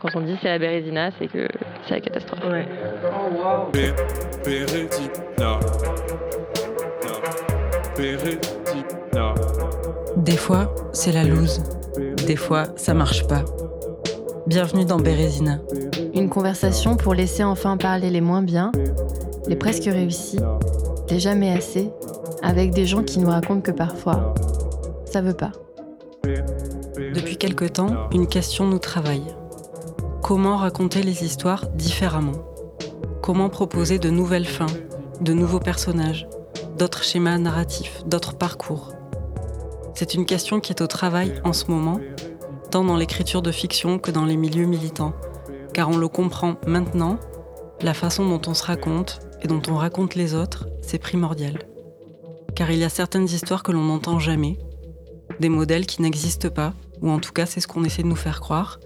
Quand on dit c'est la Bérésina, c'est que c'est la catastrophe. Ouais. Des fois, c'est la loose. Des fois, ça marche pas. Bienvenue dans Bérésina. Une conversation pour laisser enfin parler les moins bien, les presque réussis, les jamais assez, avec des gens qui nous racontent que parfois, ça veut pas. Depuis quelque temps, une question nous travaille. Comment raconter les histoires différemment. Comment proposer de nouvelles fins, de nouveaux personnages, d'autres schémas narratifs, d'autres parcours. C'est une question qui est au travail en ce moment, tant dans l'écriture de fiction que dans les milieux militants, car on le comprend maintenant, la façon dont on se raconte et dont on raconte les autres, c'est primordial. Car il y a certaines histoires que l'on n'entend jamais, des modèles qui n'existent pas, ou en tout cas c'est ce qu'on essaie de nous faire croire,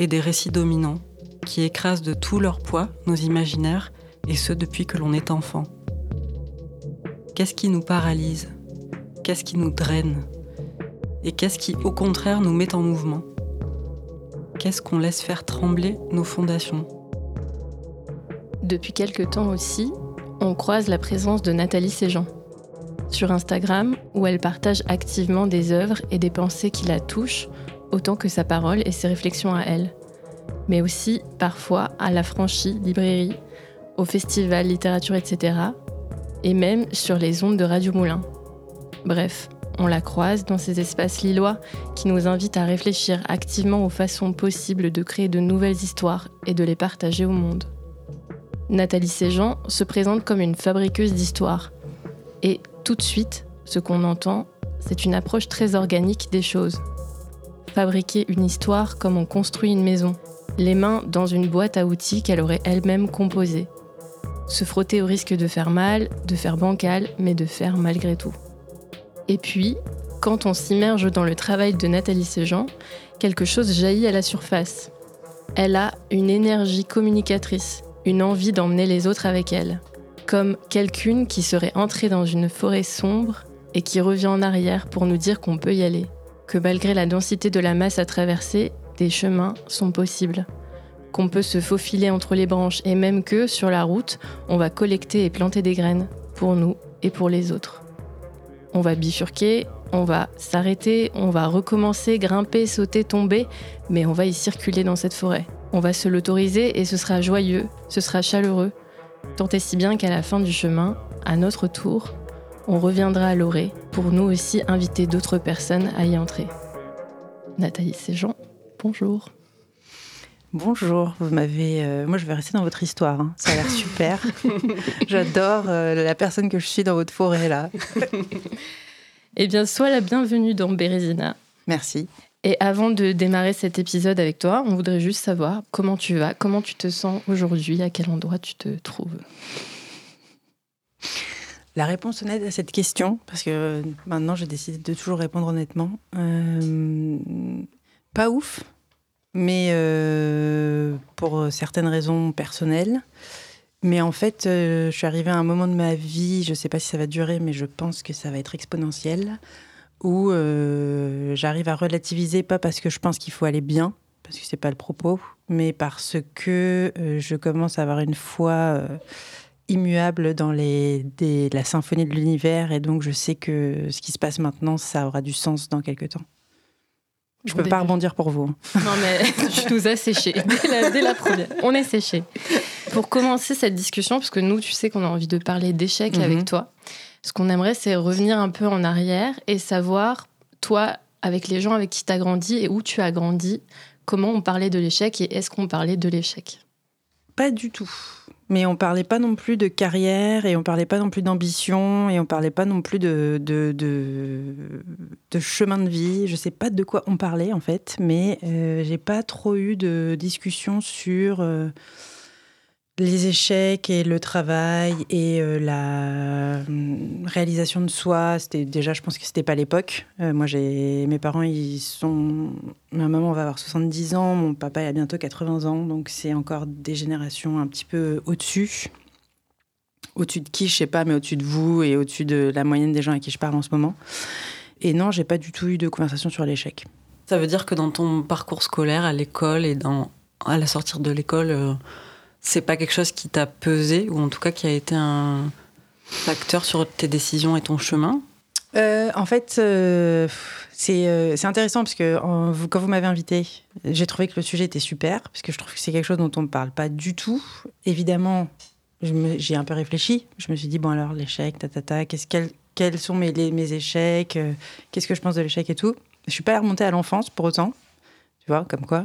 et des récits dominants qui écrasent de tout leur poids nos imaginaires, et ce depuis que l'on est enfant. Qu'est-ce qui nous paralyse? Qu'est-ce qui nous draine? Et qu'est-ce qui, au contraire, nous met en mouvement? Qu'est-ce qu'on laisse faire trembler nos fondations? Depuis quelque temps aussi, on croise la présence de Nathalie Séjean. Sur Instagram où elle partage activement des œuvres et des pensées qui la touchent autant que sa parole et ses réflexions à elle, mais aussi parfois à la franchie librairie, au festival littérature, etc., et même sur les ondes de Radio Moulin. Bref, on la croise dans ces espaces lillois qui nous invitent à réfléchir activement aux façons possibles de créer de nouvelles histoires et de les partager au monde. Nathalie Séjean se présente comme une fabriqueuse d'histoires. Et tout de suite, ce qu'on entend, c'est une approche très organique des choses. Fabriquer une histoire comme on construit une maison, les mains dans une boîte à outils qu'elle aurait elle-même composée. Se frotter au risque de faire mal, de faire bancal, mais de faire malgré tout. Et puis, quand on s'immerge dans le travail de Nathalie Séjean, quelque chose jaillit à la surface. Elle a une énergie communicatrice, une envie d'emmener les autres avec elle comme quelqu'une qui serait entrée dans une forêt sombre et qui revient en arrière pour nous dire qu'on peut y aller, que malgré la densité de la masse à traverser, des chemins sont possibles, qu'on peut se faufiler entre les branches et même que, sur la route, on va collecter et planter des graines, pour nous et pour les autres. On va bifurquer, on va s'arrêter, on va recommencer, grimper, sauter, tomber, mais on va y circuler dans cette forêt. On va se l'autoriser et ce sera joyeux, ce sera chaleureux, Tant et si bien qu'à la fin du chemin, à notre tour, on reviendra à l'orée pour nous aussi inviter d'autres personnes à y entrer. Nathalie Séjean, bonjour. Bonjour, vous m'avez. Euh, moi, je vais rester dans votre histoire. Hein. Ça a l'air super. J'adore euh, la personne que je suis dans votre forêt là. eh bien, sois la bienvenue dans Bérésina. Merci. Et avant de démarrer cet épisode avec toi, on voudrait juste savoir comment tu vas, comment tu te sens aujourd'hui, à quel endroit tu te trouves? La réponse honnête à cette question, parce que maintenant j'ai décidé de toujours répondre honnêtement, euh, pas ouf, mais euh, pour certaines raisons personnelles. Mais en fait, euh, je suis arrivée à un moment de ma vie, je ne sais pas si ça va durer, mais je pense que ça va être exponentiel, où j'arrive à relativiser, pas parce que je pense qu'il faut aller bien, parce que c'est pas le propos, mais parce que je commence à avoir une foi immuable dans les, la symphonie de l'univers, et donc je sais que ce qui se passe maintenant, ça aura du sens dans quelques temps. Je ne peux pas rebondir pour vous. Non, mais tu nous as séché dès la, première. On est séché. Pour commencer cette discussion, parce que nous, tu sais qu'on a envie de parler d'échecs avec mhm. toi. Ce qu'on aimerait, c'est revenir un peu en arrière et savoir, toi, avec les gens avec qui tu as grandi et où tu as grandi, comment on parlait de l'échec et est-ce qu'on parlait de l'échec? Pas du tout. Mais on parlait pas non plus de carrière et on parlait pas non plus d'ambition et on parlait pas non plus de, de, chemin de vie. Je sais pas de quoi on parlait en fait, mais euh, j'ai pas trop eu de discussion sur. Euh, les échecs et le travail et euh, la hum, réalisation de soi, c'était déjà, je pense que c'était pas l'époque. Euh, moi, j'ai mes parents, ils sont, ma maman va avoir 70 ans, mon papa il a bientôt 80 ans, donc c'est encore des générations un petit peu au-dessus. Au-dessus de qui, je sais pas, mais au-dessus de vous et au-dessus de la moyenne des gens à qui je parle en ce moment. Et non, j'ai pas du tout eu de conversation sur l'échec. Ça veut dire que dans ton parcours scolaire à l'école et dans à la sortie de l'école, c'est pas quelque chose qui t'a pesé, ou en tout cas qui a été un facteur sur tes décisions et ton chemin? En fait, c'est intéressant parce que quand vous m'avez invité, j'ai trouvé que le sujet était super, parce que je trouve que c'est quelque chose dont on ne parle pas du tout. Évidemment, j'ai un peu réfléchi. Je me suis dit, bon alors, l'échec, ta, ta, ta, qu'est-ce qu'elle quels sont mes, mes échecs, euh, qu'est-ce que je pense de l'échec et tout. Je suis pas remontée à l'enfance pour autant, tu vois, comme quoi.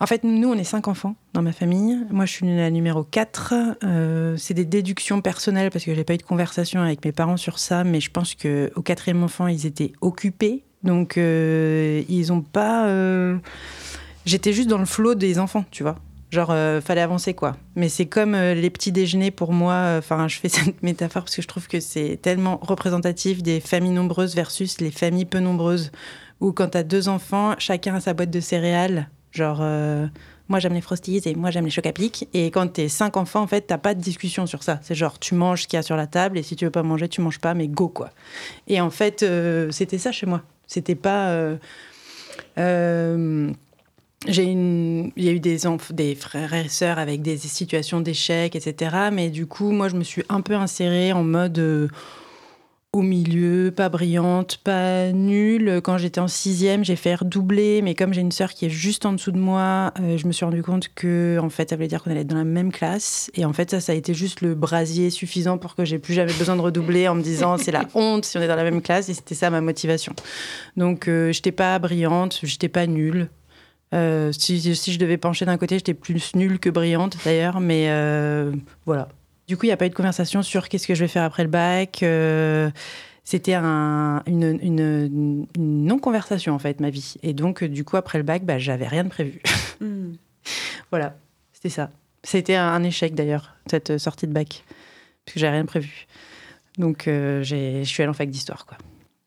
Euh, en fait, nous, on est cinq enfants dans ma famille. Moi, je suis la numéro 4. Euh, c'est des déductions personnelles parce que j'ai pas eu de conversation avec mes parents sur ça, mais je pense qu'au quatrième enfant, ils étaient occupés. Donc, ils ont pas. J'étais juste dans le flot des enfants, tu vois. Genre, euh, fallait avancer, quoi. Mais c'est comme euh, les petits déjeuners pour moi. Euh, enfin, je fais cette métaphore parce que je trouve que c'est tellement représentatif des familles nombreuses versus les familles peu nombreuses. Où quand t'as deux enfants, chacun a sa boîte de céréales. Genre, moi j'aime les frosties et moi j'aime les chocs à pic. Et quand t'es cinq enfants, en fait, t'as pas de discussion sur ça. C'est genre, tu manges ce qu'il y a sur la table et si tu veux pas manger, tu manges pas, mais go, quoi. Et en fait, c'était ça chez moi. C'était pas j'ai une, il y a eu des, des frères et sœurs avec des situations d'échec, etc. Mais du coup, moi, je me suis un peu insérée en mode euh, au milieu, pas brillante, pas nulle. Quand j'étais en sixième, j'ai fait redoubler, mais comme j'ai une sœur qui est juste en dessous de moi, euh, je me suis rendu compte que, en fait, ça voulait dire qu'on allait être dans la même classe. Et en fait, ça, ça a été juste le brasier suffisant pour que j'ai plus jamais besoin de redoubler en me disant c'est la honte si on est dans la même classe. Et c'était ça ma motivation. Donc, euh, j'étais pas brillante, j'étais pas nulle. Euh, si, je devais pencher d'un côté, j'étais plus nulle que brillante d'ailleurs, mais voilà. Du coup, il n'y a pas eu de conversation sur qu'est-ce que je vais faire après le bac. Euh, c'était un, une, non-conversation en fait, ma vie. Et donc, du coup, après le bac, bah, j'avais rien de prévu. Hmm. voilà, c'était ça. C'était un, échec d'ailleurs, cette sortie de bac, parce que j'avais rien prévu. Donc, je suis allée en fac d'histoire, quoi.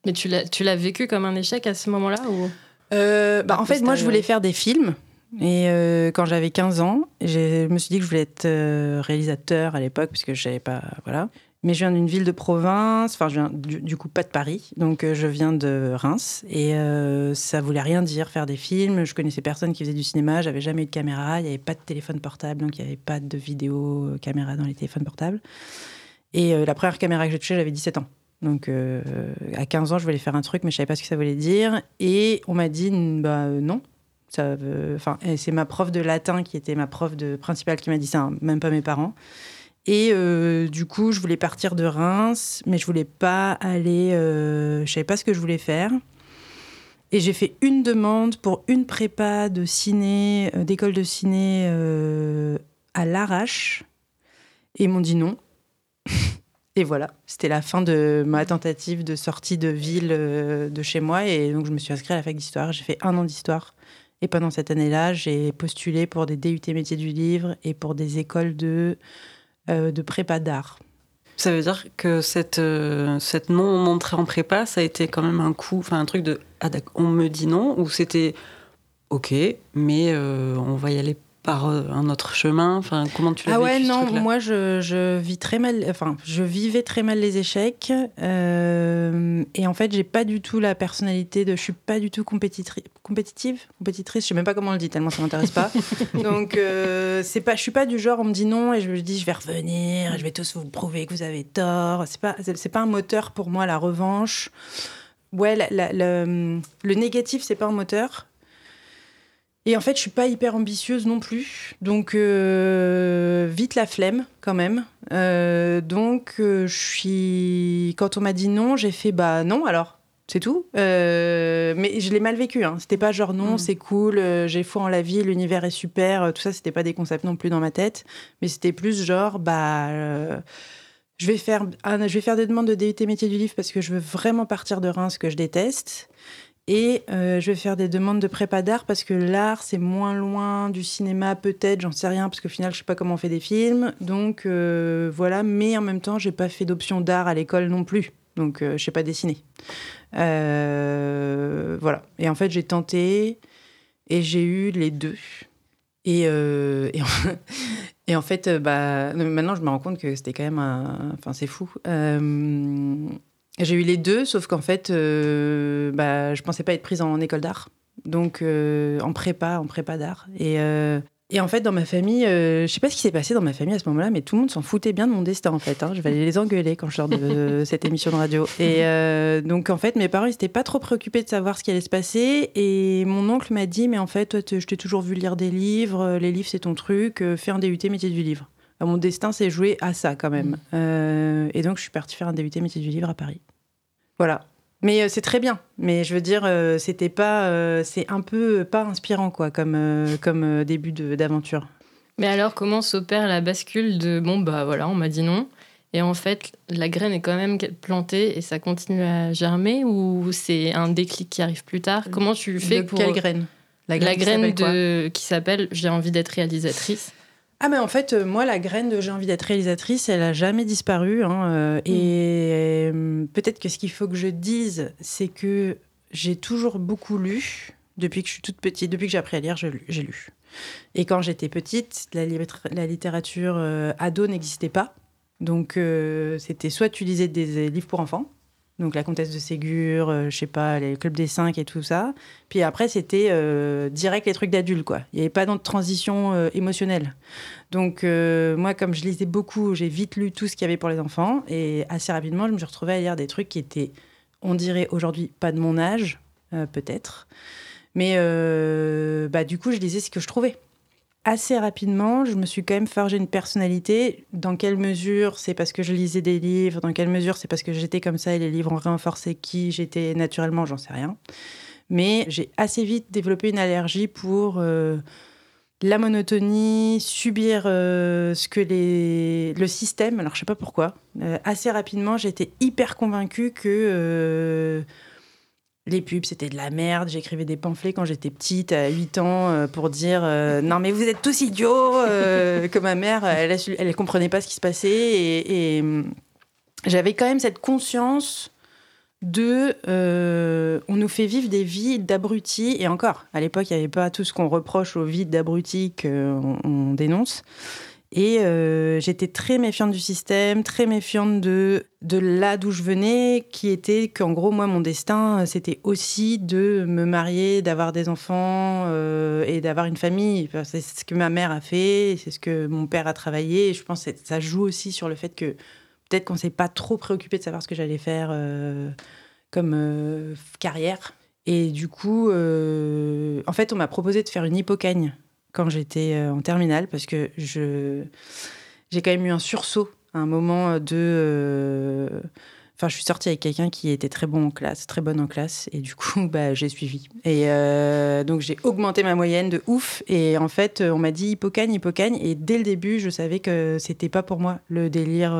Mais tu l'as vécu comme un échec à ce moment-là ou? Euh, bah, En fait, moi, je voulais faire des films. Et euh, quand j'avais 15 ans, je me suis dit que je voulais être euh, réalisateur à l'époque, puisque je savais pas. Voilà. Mais je viens d'une ville de province, enfin, je viens du, coup pas de Paris, donc je viens de Reims. Et ça voulait rien dire faire des films. Je connaissais personne qui faisait du cinéma, j'avais jamais eu de caméra, il n'y avait pas de téléphone portable, donc il n'y avait pas de vidéo caméra dans les téléphones portables. Et la première caméra que j'ai touchée, j'avais 17 ans. Donc, euh, à 15 ans, je voulais faire un truc, mais je savais pas ce que ça voulait dire. Et on m'a dit, bah euh, non. C'est ma prof de latin qui était ma prof de principale qui m'a dit ça, hein, même pas mes parents. Et euh, du coup, je voulais partir de Reims, mais je voulais pas aller. je savais pas ce que je voulais faire. Et j'ai fait une demande pour une prépa de ciné, d'école de ciné à l'arrache. Et ils m'ont dit non. Et voilà, c'était la fin de ma tentative de sortie de ville euh, de chez moi. Et donc, je me suis inscrite à la fac d'histoire. J'ai fait un an d'histoire. Et pendant cette année-là, j'ai postulé pour des DUT métiers du livre et pour des écoles de, euh, de prépa d'art. Ça veut dire que cette, euh, cette non-entrée en prépa, ça a été quand même un coup, enfin un truc de ah, on me dit non, ou c'était ok, mais on va y aller par euh, un autre chemin Enfin, comment tu l'as Ah ouais, non, moi je, je, vis très mal. Enfin, je vivais très mal les échecs. Euh, et en fait, j'ai pas du tout la personnalité de. Je suis pas du tout compétitive, compétitrice. Je sais même pas comment on le dit tellement ça m'intéresse pas. Donc euh, c'est pas. Je suis pas du genre on me dit non et je me dis je vais revenir, je vais tous vous prouver que vous avez tort. C'est pas. C'est pas un moteur pour moi la revanche. Ouais, le, le négatif c'est pas un moteur. Et en fait, je suis pas hyper ambitieuse non plus. Donc, euh, vite la flemme quand même. Euh, donc, euh, je suis. Quand on m'a dit non, j'ai fait bah non alors. C'est tout. mais je l'ai mal vécu. Hein. C'était pas genre non, mm. c'est cool, j'ai foi en la vie, l'univers est super. tout ça, c'était pas des concepts non plus dans ma tête. Mais c'était plus genre bah. je vais, faire, je vais faire des demandes de DUT métier du livre parce que je veux vraiment partir de Reims que je déteste. Et euh, je vais faire des demandes de prépa d'art parce que l'art, c'est moins loin du cinéma, peut-être, j'en sais rien, parce qu'au final, je sais pas comment on fait des films. Donc euh, voilà, mais en même temps, j'ai pas fait d'option d'art à l'école non plus. Donc euh, je sais pas dessiner. voilà. Et en fait, j'ai tenté et j'ai eu les deux. Et, et, en, et, en, fait, bah, maintenant, je me rends compte que c'était quand même un. Enfin, c'est fou. J'ai eu les deux, sauf qu'en fait, euh, bah, je pensais pas être prise en école d'art. donc en prépa, en prépa d'art. Et, et en fait, dans ma famille, je sais pas ce qui s'est passé dans ma famille à ce moment-là, mais tout le monde s'en foutait bien de mon destin en fait. Hein. Je vais aller les engueuler quand je sors de cette émission de radio. Et donc en fait, mes parents n'étaient pas trop préoccupés de savoir ce qui allait se passer. Et mon oncle m'a dit, mais en fait, toi, je t'ai toujours vu lire des livres, les livres c'est ton truc, fais un DUT métier du livre. mon destin s'est joué à ça quand même. Mm. et donc je suis partie faire un DUT métier du livre à Paris. Voilà. Mais euh, c'est très bien. Mais je veux dire, euh, c'était pas, euh, c'est un peu pas inspirant quoi, comme comme début d'aventure. Mais alors, comment s'opère la bascule de bon bah voilà, on m'a dit non, et en fait la graine est quand même plantée et ça continue à germer ou c'est un déclic qui arrive plus tard? Comment tu fais pour quelle graine? La graine, la graine de qui s'appelle j'ai envie d'être réalisatrice. Ah mais en fait, euh, moi, la graine de j'ai envie d'être réalisatrice, elle a jamais disparu. Hein, euh, et euh, peut-être que ce qu'il faut que je dise, c'est que j'ai toujours beaucoup lu. Depuis que je suis toute petite, depuis que j'ai appris à lire, j'ai lu. Et quand j'étais petite, la littérature ado n'existait pas. Donc c'était soit tu lisais des livres pour enfants, donc la comtesse de Ségur, euh, je sais pas, les clubs des cinq et tout ça. Puis après, c'était euh, direct les trucs d'adultes, quoi. Il n'y avait pas de transition euh, émotionnelle. Donc moi, comme je lisais beaucoup, j'ai vite lu tout ce qu'il y avait pour les enfants. Et assez rapidement, je me suis retrouvée à lire des trucs qui étaient, on dirait aujourd'hui, pas de mon âge, peut-être. Mais bah, du coup, je lisais ce que je trouvais assez rapidement, je me suis quand même forgé une personnalité. Dans quelle mesure c'est parce que je lisais des livres? Dans quelle mesure c'est parce que j'étais comme ça et les livres ont renforcé qui j'étais naturellement? J'en sais rien. Mais j'ai assez vite développé une allergie pour euh, la monotonie, subir euh, ce que les... le système. Alors je sais pas pourquoi. Euh, assez rapidement, j'étais hyper convaincue que les pubs, c'était de la merde. J'écrivais des pamphlets quand j'étais petite, à 8 ans, euh, pour dire euh, Non, mais vous êtes tous idiots euh, Que ma mère, elle ne comprenait pas ce qui se passait. Et, j'avais quand même cette conscience de. on nous fait vivre des vies d'abrutis. Et encore, à l'époque, il n'y avait pas tout ce qu'on reproche aux vies d'abrutis qu'on dénonce. Et euh, j'étais très méfiante du système, très méfiante de, de là d'où je venais, qui était qu'en gros, moi, mon destin, c'était aussi de me marier, d'avoir des enfants euh, et d'avoir une famille. c'est ce que ma mère a fait, c'est ce que mon père a travaillé. Et je pense que ça joue aussi sur le fait que peut-être qu'on ne s'est pas trop préoccupé de savoir ce que j'allais faire euh, comme carrière. Et du coup, en fait, on m'a proposé de faire une hypocagne quand j'étais euh, en terminale parce que je j'ai quand même eu un sursaut un moment de euh, Enfin, je suis sortie avec quelqu'un qui était très bon en classe, très bonne en classe, et du coup, bah, j'ai suivi. Et euh, donc, j'ai augmenté ma moyenne de ouf. Et en fait, on m'a dit hypocagne, hypocagne. Et dès le début, je savais que c'était pas pour moi le délire.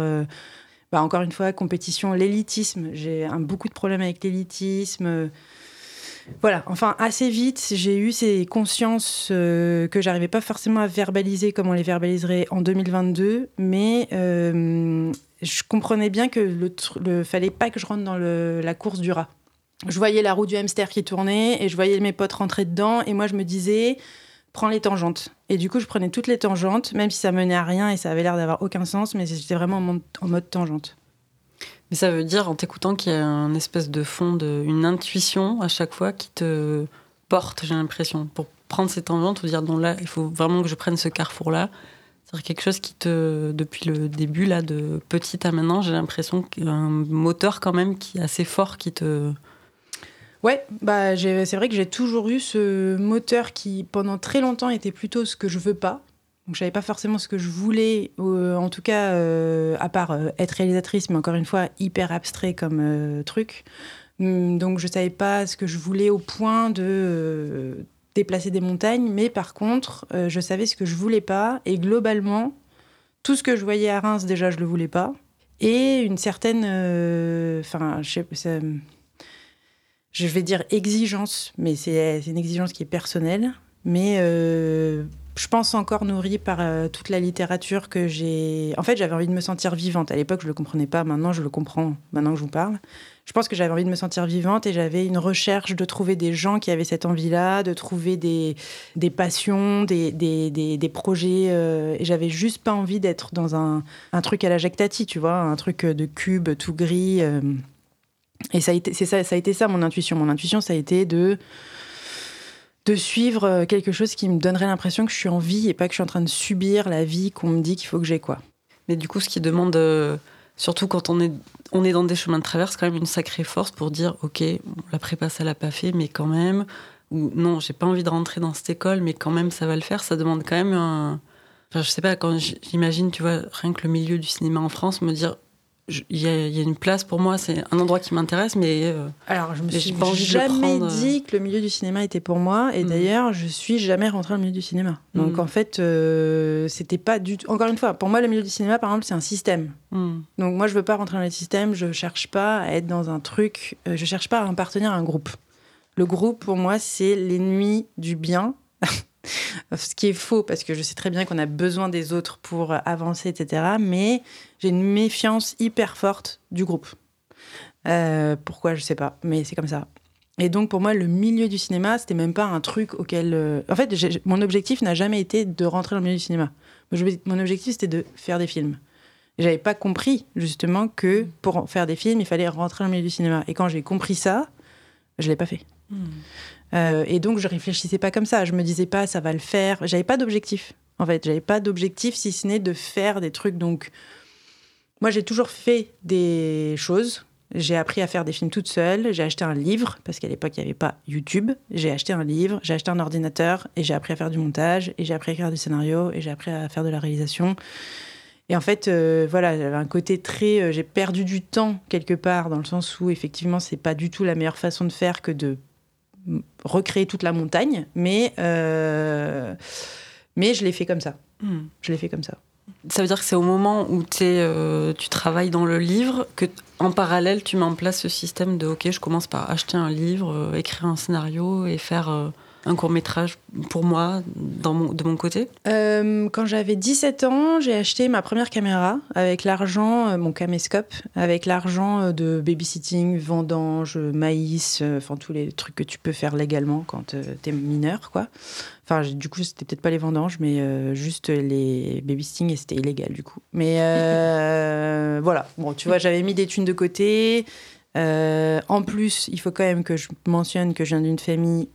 bah, encore une fois, compétition, l'élitisme. J'ai beaucoup de problèmes avec l'élitisme. Voilà, enfin assez vite, j'ai eu ces consciences euh, que j'arrivais pas forcément à verbaliser comme on les verbaliserait en 2022, mais euh, je comprenais bien que le, fallait pas que je rentre dans la course du rat. Je voyais la roue du hamster qui tournait et je voyais mes potes rentrer dedans et moi je me disais prends les tangentes. Et du coup, je prenais toutes les tangentes, même si ça menait à rien et ça avait l'air d'avoir aucun sens, mais j'étais vraiment en mode tangente. Mais ça veut dire, en t'écoutant, qu'il y a un espèce de fond, de, une intuition à chaque fois qui te porte, j'ai l'impression, pour prendre ces tangentes ou dire non, là, il faut vraiment que je prenne ce carrefour-là. C'est quelque chose qui te, depuis le début, là, de petit à maintenant, j'ai l'impression qu'il y a un moteur quand même qui est assez fort qui te. Ouais, bah c'est vrai que j'ai toujours eu ce moteur qui, pendant très longtemps, était plutôt ce que je veux pas. Donc je savais pas forcément ce que je voulais, euh, en tout cas, euh, à part euh, être réalisatrice, mais encore une fois, hyper abstrait comme truc. Hum, donc je savais pas ce que je voulais au point de déplacer des montagnes, mais par contre, je savais ce que je voulais pas. Et globalement, tout ce que je voyais à Reims, déjà, je le voulais pas. Et une certaine, enfin, je sais, je vais dire exigence, mais c'est une exigence qui est personnelle. Mais je pense encore nourrie par euh, toute la littérature que j'ai. En fait, j'avais envie de me sentir vivante. À l'époque, je le comprenais pas. Maintenant, je le comprends. Maintenant que je vous parle, je pense que j'avais envie de me sentir vivante et j'avais une recherche de trouver des gens qui avaient cette envie-là, de trouver des, des passions, des, des, des, projets. Euh, et j'avais juste pas envie d'être dans un, un, truc à la Jacques Tati, tu vois, un truc de cube tout gris. Euh. Et ça a été, c'est ça, ça a été ça mon intuition. Mon intuition, ça a été de de suivre quelque chose qui me donnerait l'impression que je suis en vie et pas que je suis en train de subir la vie qu'on me dit qu'il faut que j'ai quoi. Mais du coup, ce qui demande, surtout quand on est, on est dans des chemins de traverse, quand même une sacrée force pour dire, ok, la prépa ça l'a pas fait, mais quand même, ou non, j'ai pas envie de rentrer dans cette école, mais quand même ça va le faire. Ça demande quand même un, je sais pas, quand j'imagine, tu vois, rien que le milieu du cinéma en France, me dire, il y, a une place pour moi, c'est un endroit qui m'intéresse, mais. Euh, Alors, je me suis jamais dit que le milieu du cinéma était pour moi, et mm. d'ailleurs, je suis jamais rentrée dans le milieu du cinéma. Donc, mm. en fait, euh, c'était pas du tout. Encore une fois, pour moi, le milieu du cinéma, par exemple, c'est un système. Mm. Donc, moi, je veux pas rentrer dans le système, je cherche pas à être dans un truc, euh, je cherche pas à appartenir à un groupe. Le groupe, pour moi, c'est l'ennemi du bien. Ce qui est faux, parce que je sais très bien qu'on a besoin des autres pour avancer, etc. Mais j'ai une méfiance hyper forte du groupe. Euh, pourquoi, je sais pas, mais c'est comme ça. Et donc, pour moi, le milieu du cinéma, c'était même pas un truc auquel. Euh, en fait, mon objectif n'a jamais été de rentrer dans le milieu du cinéma. Mon objectif, c'était de faire des films. J'avais pas compris, justement, que pour faire des films, il fallait rentrer dans le milieu du cinéma. Et quand j'ai compris ça, je l'ai pas fait. Hmm. Euh, et donc, je réfléchissais pas comme ça. Je me disais pas, ça va le faire. J'avais pas d'objectif. En fait, j'avais pas d'objectif si ce n'est de faire des trucs. Donc, moi, j'ai toujours fait des choses. J'ai appris à faire des films toute seule. J'ai acheté un livre, parce qu'à l'époque, il n'y avait pas YouTube. J'ai acheté un livre, j'ai acheté un ordinateur, et j'ai appris à faire du montage, et j'ai appris à écrire du scénario, et j'ai appris à faire de la réalisation. Et en fait, euh, voilà, j'avais un côté très. Euh, j'ai perdu du temps quelque part, dans le sens où, effectivement, c'est pas du tout la meilleure façon de faire que de recréer toute la montagne, mais, euh, mais je l'ai fait comme ça. Hmm. Je l'ai fait comme ça. Ça veut dire que c'est au moment où euh, tu travailles dans le livre que, en parallèle, tu mets en place ce système de OK, je commence par acheter un livre, euh, écrire un scénario et faire un court métrage pour moi de mon côté euh, Quand j'avais 17 ans, j'ai acheté ma première caméra avec l'argent, euh, mon caméscope, avec l'argent euh, de babysitting, vendange, maïs, enfin tous les trucs que tu peux faire légalement quand tu es mineur, quoi. Enfin, du coup, c'était peut-être pas les vendanges, mais juste les babysitting et c'était illégal du coup. Mais voilà, bon, tu vois, j'avais mis des thunes de côté. en plus, il faut quand même que je mentionne que je viens d'une famille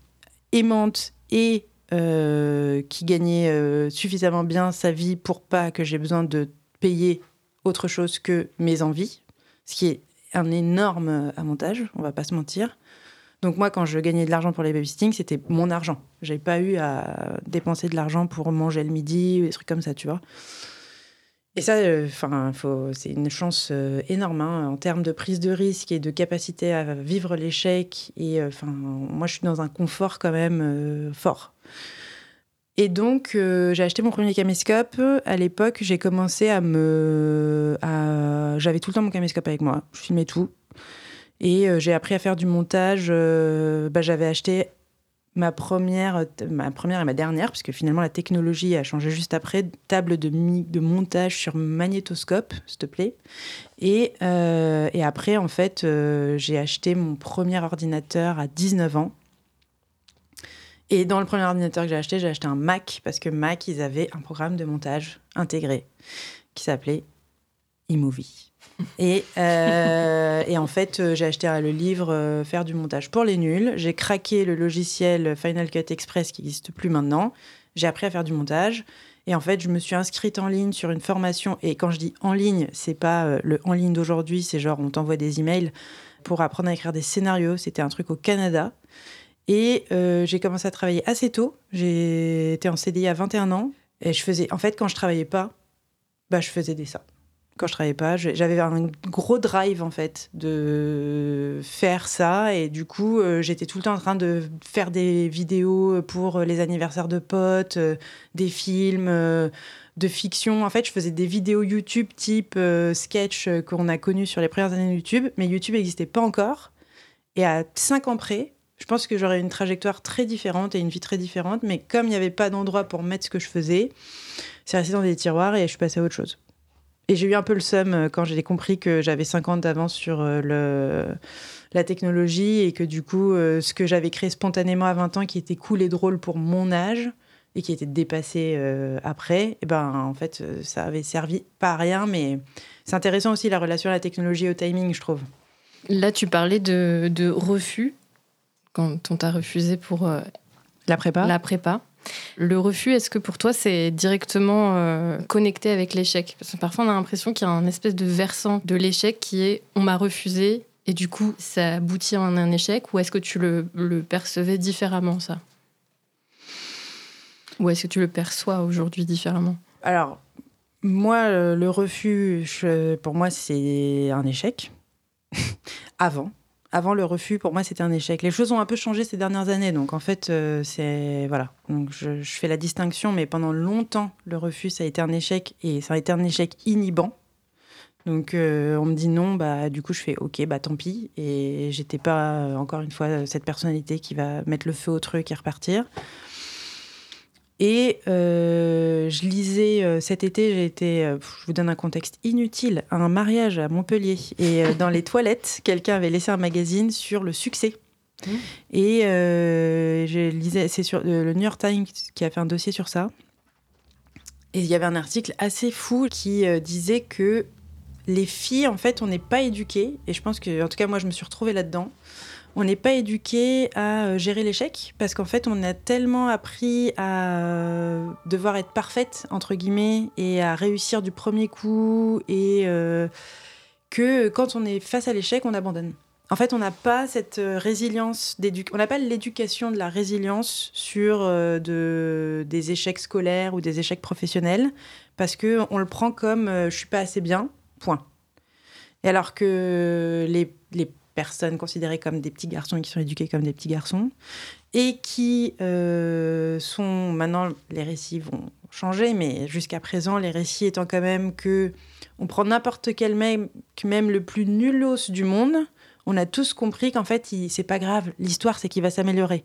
aimante et euh, qui gagnait euh, suffisamment bien sa vie pour pas que j'ai besoin de payer autre chose que mes envies, ce qui est un énorme avantage, on va pas se mentir. Donc moi, quand je gagnais de l'argent pour les babysitting, c'était mon argent. J'avais pas eu à dépenser de l'argent pour manger le midi ou des trucs comme ça, tu vois. Et ça, euh, enfin, c'est une chance euh, énorme hein, en termes de prise de risque et de capacité à vivre l'échec. Et euh, enfin, moi, je suis dans un confort quand même fort. Et donc, j'ai acheté mon premier caméscope. À l'époque, j'ai commencé à me, j'avais tout le temps mon caméscope avec moi. Je filmais tout. Et j'ai appris à faire du montage. Bah, j'avais acheté ma première, ma première et ma dernière, puisque finalement la technologie a changé juste après, table de, montage sur magnétoscope, s'il te plaît. Et, euh, après, en fait, euh, j'ai acheté mon premier ordinateur à 19 ans. Et dans le premier ordinateur que j'ai acheté, j'ai acheté un Mac, parce que Mac, ils avaient un programme de montage intégré qui s'appelait eMovie. Et, euh, et, en fait, euh, j'ai acheté le livre euh, Faire du montage pour les nuls. J'ai craqué le logiciel Final Cut Express qui n'existe plus maintenant. J'ai appris à faire du montage. Et en fait, je me suis inscrite en ligne sur une formation. Et quand je dis en ligne, c'est pas le en ligne d'aujourd'hui, c'est genre on t'envoie des emails pour apprendre à écrire des scénarios. C'était un truc au Canada. Et j'ai commencé à travailler assez tôt. J'ai été en CDI à 21 ans. Et je faisais, en fait, quand je travaillais pas, bah, je faisais des ça quand je travaillais pas. J'avais un gros drive en fait de faire ça et du coup euh, j'étais tout le temps en train de faire des vidéos pour les anniversaires de potes, euh, des films euh, de fiction. En fait, je faisais des vidéos YouTube type sketch qu'on a connu sur les premières années de YouTube, mais YouTube n'existait pas encore. Et à cinq ans près, je pense que j'aurais une trajectoire très différente et une vie très différente, mais comme il n'y avait pas d'endroit pour mettre ce que je faisais, c'est resté dans des tiroirs et je suis passée à autre chose. Et j'ai eu un peu le seum euh, quand j'ai compris que j'avais 50 d'avance sur euh, le, la technologie et que du coup, euh, ce que j'avais créé spontanément à 20 ans, qui était cool et drôle pour mon âge et qui était dépassé après, et eh ben, en fait, ça avait servi pas à rien, mais c'est intéressant aussi la relation à la technologie et au timing, je trouve. Là, tu parlais de, de refus, quand on t'a refusé pour La prépa? La prépa. Le refus, est-ce que pour toi c'est directement euh, connecté avec l'échec? Parce que parfois on a l'impression qu'il y a un espèce de versant de l'échec qui est on m'a refusé et du coup ça aboutit en un échec ou est-ce que tu le, percevais différemment ça? Ou est-ce que tu le perçois aujourd'hui différemment? Alors, moi, le refus, pour moi, c'est un échec. Avant. Avant le refus, pour moi, c'était un échec. Les choses ont un peu changé ces dernières années, donc en fait, euh, c'est voilà. Donc je, fais la distinction, mais pendant longtemps, le refus, ça a été un échec et ça a été un échec inhibant. Donc euh, on me dit non, bah du coup je fais ok, bah tant pis. Et j'étais pas encore une fois cette personnalité qui va mettre le feu au truc et repartir. Et euh, je lisais euh, cet été, j'ai été, euh, je vous donne un contexte inutile, à un mariage à Montpellier. Et dans les toilettes, quelqu'un avait laissé un magazine sur le succès. Mmh. Et je lisais, c'est sur le New York Times qui a fait un dossier sur ça. Et il y avait un article assez fou qui disait que les filles, en fait, on n'est pas éduquées. Et je pense que, en tout cas, moi, je me suis retrouvée là-dedans on n'est pas éduqué à euh, gérer l'échec parce qu'en fait, on a tellement appris à euh, devoir être parfaite, entre guillemets, et à réussir du premier coup, et euh, que quand on est face à l'échec, on abandonne. En fait, on n'a pas cette résilience on n'a pas l'éducation de la résilience sur des échecs scolaires ou des échecs professionnels parce que on le prend comme je suis pas assez bien, point. Et alors que les, les personnes considérées comme des petits garçons et qui sont éduqués comme des petits garçons, et qui euh, sont maintenant les récits vont changer, mais jusqu'à présent les récits étant quand même que on prend n'importe quel mec, même le plus nulos du monde, on a tous compris qu'en fait c'est pas grave, l'histoire c'est qu'il va s'améliorer.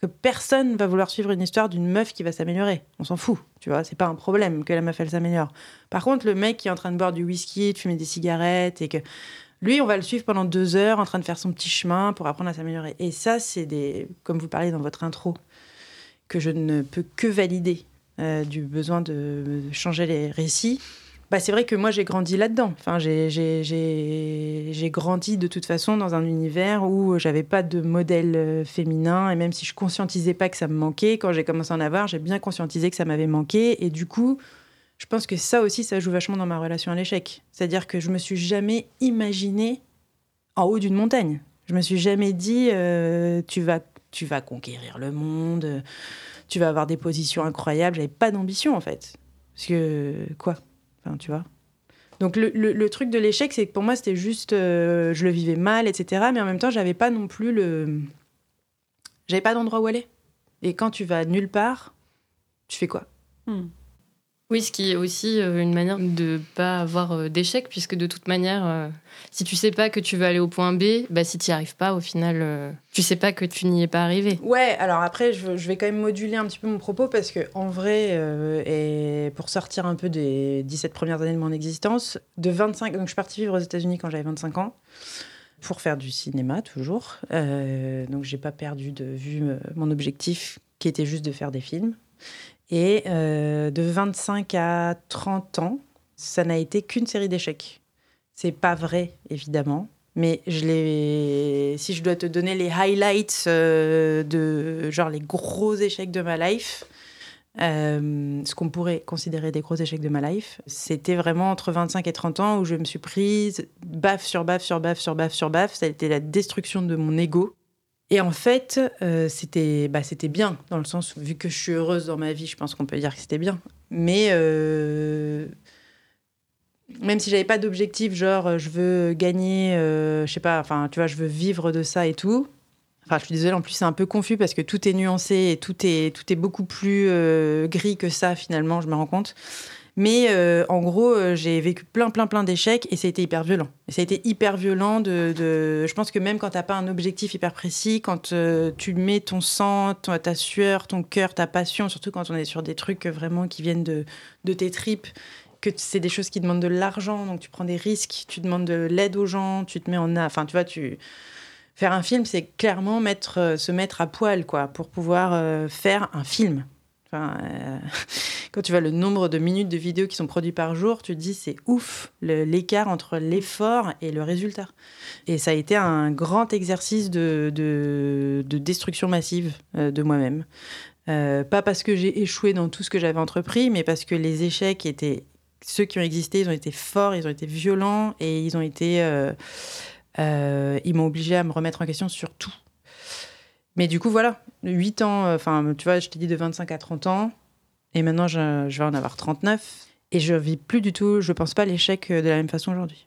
Que personne va vouloir suivre une histoire d'une meuf qui va s'améliorer. On s'en fout, tu vois, c'est pas un problème que la meuf elle s'améliore. Par contre, le mec qui est en train de boire du whisky, de fumer des cigarettes et que lui, on va le suivre pendant deux heures en train de faire son petit chemin pour apprendre à s'améliorer. Et ça, c'est des, comme vous parlez dans votre intro, que je ne peux que valider euh, du besoin de changer les récits. Bah, c'est vrai que moi, j'ai grandi là-dedans. Enfin, j'ai grandi de toute façon dans un univers où j'avais pas de modèle euh, féminin. Et même si je conscientisais pas que ça me manquait, quand j'ai commencé à en avoir, j'ai bien conscientisé que ça m'avait manqué. Et du coup, je pense que ça aussi, ça joue vachement dans ma relation à l'échec. C'est-à-dire que je me suis jamais imaginée en haut d'une montagne. Je me suis jamais dit, euh, tu, vas, tu vas conquérir le monde, tu vas avoir des positions incroyables. J'avais pas d'ambition, en fait. Parce que, quoi? Enfin, tu vois donc le, truc de l'échec, c'est que pour moi, c'était juste, euh, je le vivais mal, etc. Mais en même temps, j'avais pas non plus le, j'avais pas d'endroit où aller. Et quand tu vas nulle part, tu fais quoi? Hmm. Oui, ce qui est aussi euh, une manière de ne pas avoir euh, d'échec, puisque de toute manière, euh, si tu sais pas que tu veux aller au point B, bah, si tu n'y arrives pas, au final, tu sais pas que tu n'y es pas arrivé. Ouais, alors après, je, vais quand même moduler un petit peu mon propos, parce que en vrai, et pour sortir un peu des 17 premières années de mon existence, de 25, donc je suis partie vivre aux États-Unis quand j'avais 25 ans pour faire du cinéma toujours. donc j'ai pas perdu de vue mon objectif qui était juste de faire des films. Et euh, de 25 à 30 ans, ça n'a été qu'une série d'échecs. C'est pas vrai, évidemment. Mais. Si je dois te donner les highlights euh, de genre les gros échecs de ma life, euh, ce qu'on pourrait considérer des gros échecs de ma life, c'était vraiment entre 25 et 30 ans où je me suis prise baffe sur baffe sur baffe sur baffe sur baffe. Ça a été la destruction de mon ego. Et en fait, euh, c'était bah, c'était bien, dans le sens, vu que je suis heureuse dans ma vie, je pense qu'on peut dire que c'était bien. Mais euh, même si j'avais pas d'objectif, genre je veux gagner, euh, je sais pas, enfin tu vois, je veux vivre de ça et tout. Enfin, je suis désolée, en plus c'est un peu confus parce que tout est nuancé et tout est, tout est beaucoup plus gris que ça finalement, je me rends compte. Mais euh, en gros, euh, j'ai vécu plein, plein, plein d'échecs et ça a été hyper violent. Et ça a été hyper violent de. Je pense que même quand tu n'as pas un objectif hyper précis, quand euh, tu mets ton sang, ta sueur, ton cœur, ta passion, surtout quand on est sur des trucs vraiment qui viennent de, de tes tripes, que c'est des choses qui demandent de l'argent, donc tu prends des risques, tu demandes de l'aide aux gens, tu te mets en. Enfin, tu vois. Faire un film, c'est clairement mettre, se mettre à poil, quoi, pour pouvoir faire un film. Enfin, quand tu vois le nombre de minutes de vidéos qui sont produites par jour, tu te dis c'est ouf l'écart entre l'effort et le résultat. Et ça a été un grand exercice de, de, destruction massive euh, de moi-même. Euh, pas parce que j'ai échoué dans tout ce que j'avais entrepris, mais parce que les échecs étaient ceux qui ont existé, ils ont été forts, ils ont été violents et ils ont été, euh, ils m'ont obligé à me remettre en question sur tout. Mais du coup, voilà, 8 ans, euh, enfin, tu vois, je t'ai dit de 25 à 30 ans, et maintenant je, vais en avoir 39, et je vis plus du tout, je pense pas l'échec euh, de la même façon aujourd'hui.